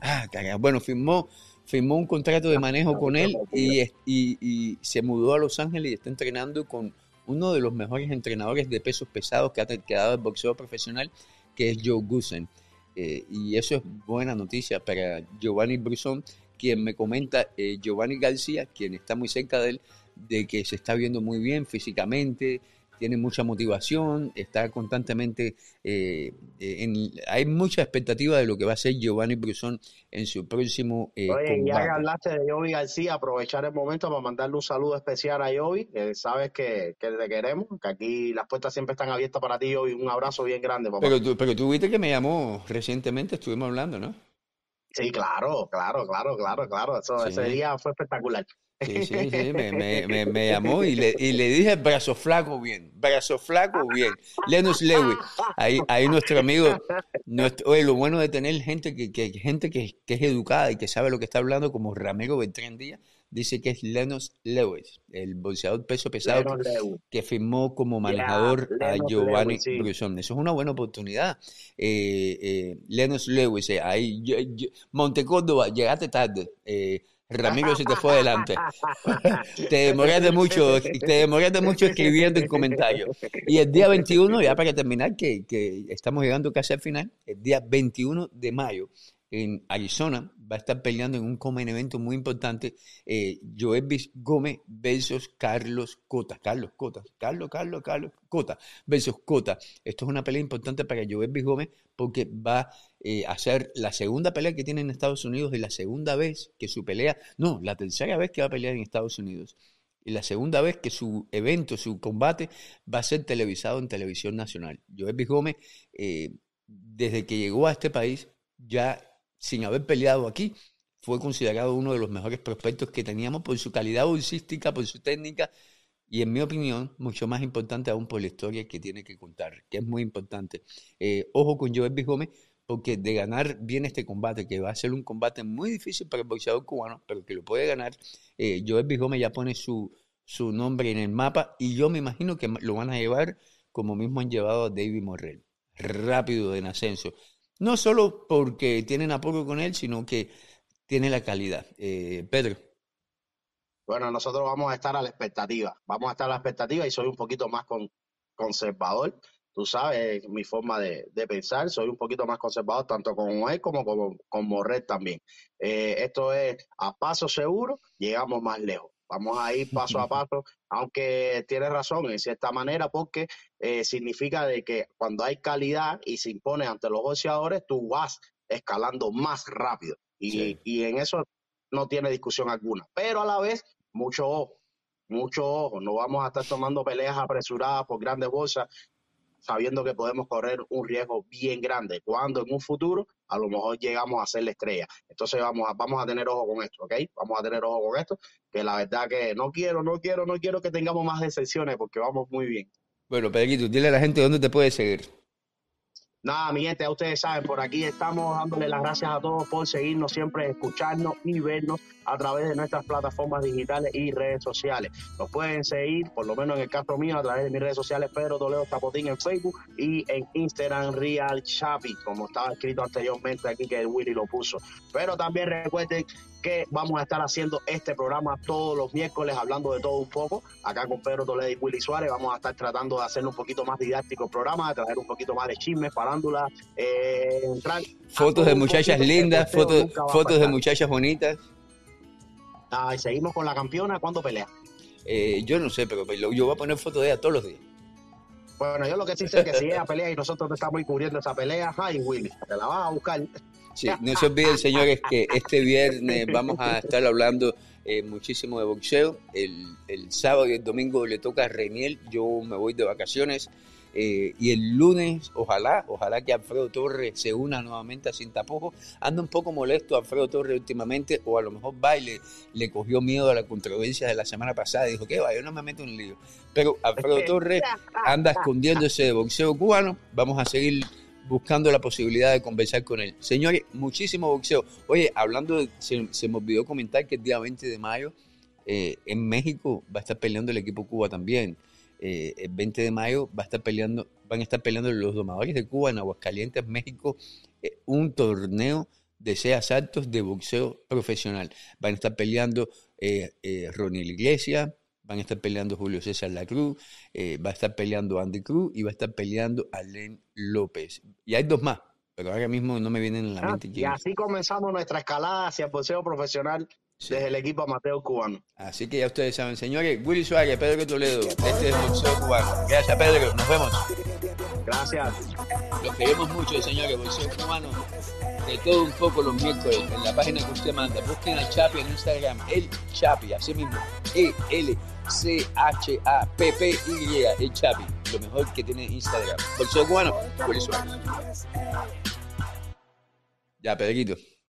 ah, carajo. Bueno, firmó, firmó un contrato de manejo con él y, y, y se mudó a Los Ángeles y está entrenando con uno de los mejores entrenadores de pesos pesados que ha quedado el boxeo profesional, que es Joe Gusen. Eh, y eso es buena noticia para Giovanni Brusón, quien me comenta, eh, Giovanni García, quien está muy cerca de él, de que se está viendo muy bien físicamente, tiene mucha motivación, está constantemente, eh, en, hay mucha expectativa de lo que va a ser Giovanni Brusón en su próximo eh, Oye, ya que hablaste de Jovi García, aprovechar el momento para mandarle un saludo especial a Jovi, sabes que, que, te queremos, que aquí las puertas siempre están abiertas para ti, Jovi, un abrazo bien grande, papá. Pero tú, pero tú viste que me llamó recientemente, estuvimos hablando, ¿no? Sí, claro, claro, claro, claro, claro, Eso, ese día fue espectacular. Sí, sí, sí, [LAUGHS] me, llamó y le, y le, dije brazo flaco bien, brazo flaco bien. Lenus Lewis, ahí, ahí nuestro amigo, nuestro, oye, lo bueno de tener gente que, que gente que, que, es educada y que sabe lo que está hablando, como Ramiro Beltrán Díaz, dice que es Lennox Lewis, el bolseador peso pesado que, firmó como manejador a Giovanni Eso es una buena oportunidad. Eh, eh, Lewis, eh, ahí, Montecórdoba, llegaste tarde. Eh, Ramiro se te fue adelante. [LAUGHS] te demoraste [LAUGHS] mucho, te demoraste mucho escribiendo en comentarios. Y el día 21, ya para terminar, que, que estamos llegando casi al final, el día 21 de mayo, en Arizona, va a estar peleando en un comen evento muy importante, eh, Joel Gómez versus Carlos Cota. Carlos Cota, Carlos, Carlos, Carlos Cota versus Cota. Esto es una pelea importante para Joel Gómez porque va eh, a ser la segunda pelea que tiene en Estados Unidos y la segunda vez que su pelea, no, la tercera vez que va a pelear en Estados Unidos. Y la segunda vez que su evento, su combate, va a ser televisado en televisión nacional. Joel Gómez, eh, desde que llegó a este país, ya sin haber peleado aquí, fue considerado uno de los mejores prospectos que teníamos por su calidad bolsística, por su técnica y en mi opinión, mucho más importante aún por la historia que tiene que contar, que es muy importante. Eh, ojo con Joel Gómez, porque de ganar bien este combate, que va a ser un combate muy difícil para el boxeador cubano, pero que lo puede ganar, eh, Joel Gómez ya pone su, su nombre en el mapa y yo me imagino que lo van a llevar como mismo han llevado a David Morrell, rápido en ascenso. No solo porque tienen apoyo con él, sino que tiene la calidad. Eh, Pedro. Bueno, nosotros vamos a estar a la expectativa. Vamos a estar a la expectativa y soy un poquito más con, conservador. Tú sabes mi forma de, pensar. Soy un poquito más conservador tanto con él como con, con Morret también. Eh, esto es a paso seguro, llegamos más lejos. Vamos a ir paso a paso, aunque tiene razón en cierta manera, porque eh, significa de que cuando hay calidad y se impone ante los boxeadores, tú vas escalando más rápido. Y, y en eso no tiene discusión alguna. Pero a la vez, mucho ojo, mucho ojo. No vamos a estar tomando peleas apresuradas por grandes bolsas sabiendo que podemos correr un riesgo bien grande cuando en un futuro a lo mejor llegamos a ser la estrella. Entonces vamos a, vamos a tener ojo con esto, ¿ok? Vamos a tener ojo con esto, que la verdad que no quiero, no quiero, no quiero que tengamos más decepciones porque vamos muy bien. Bueno, Pedrito, dile a la gente dónde te puede seguir. Nada, mi gente, ya ustedes saben, por aquí estamos dándole las gracias a todos por seguirnos, siempre escucharnos y vernos a través de nuestras plataformas digitales y redes sociales. Nos pueden seguir, por lo menos en el caso mío, a través de mis redes sociales, Pedro Toledo Zapotín en Facebook y en Instagram Real Chapi, como estaba escrito anteriormente aquí que Willy lo puso. Pero también recuerden que vamos a estar haciendo este programa todos los miércoles, hablando de todo un poco, acá con Pedro Toledo y Willy Suárez. Vamos a estar tratando de hacerlo un poquito más didáctico el programa, de traer un poquito más de chismes, parándula, eh, entrar. Fotos de muchachas lindas, fotos, fotos de muchachas bonitas. Ah, y seguimos con la campeona, ¿cuándo pelea? Eh, yo no sé, pero yo voy a poner fotos de ella todos los días. Bueno, yo lo que sí sé es que si ella pelea y nosotros estamos cubriendo esa pelea, ay Willy, te la vas a buscar. Sí, no se olviden, señores, que este viernes vamos a estar hablando eh, muchísimo de boxeo. El, el, sábado y el domingo le toca a Reniel. Yo me voy de vacaciones. Eh, y el lunes, ojalá, ojalá que Alfredo Torres se una nuevamente a Sin. Anda un poco molesto Alfredo Torres últimamente, o a lo mejor baile le cogió miedo a la controversia de la semana pasada y dijo que va, yo no me meto en lío. Pero Alfredo [LAUGHS] Torres anda escondiéndose de boxeo cubano. Vamos a seguir buscando la posibilidad de conversar con él. Señores, muchísimo boxeo. Oye, hablando, de, se, me olvidó comentar que el día 20 de mayo eh, en México va a estar peleando el equipo Cuba también. Eh, el 20 de mayo va a estar peleando, van a estar peleando los domadores de Cuba en Aguascalientes, México, eh, un torneo de seas altos de boxeo profesional. Van a estar peleando Ronnie Iglesias, van a estar peleando Julio César Lacruz, eh, va a estar peleando Andy Cruz y va a estar peleando Alén López. Y hay dos más, pero ahora mismo no me vienen en la ah, mente. Y así comenzamos nuestra escalada hacia el boxeo profesional desde el equipo amateur cubano. Así que ya ustedes saben, señores, Willy Suárez, Pedro Toledo, este es el boxeo cubano. Gracias, Pedro, nos vemos. Gracias. Los queremos mucho, señores, boxeo cubano de todo un poco los miércoles en la página que usted manda. Busquen a Chapi en Instagram, el Chapi, así mismo, E-L-C-H-A-P-P-Y, el Chapi, lo mejor que tiene Instagram. Bolseo cubano, por eso. Ya, Pedrito.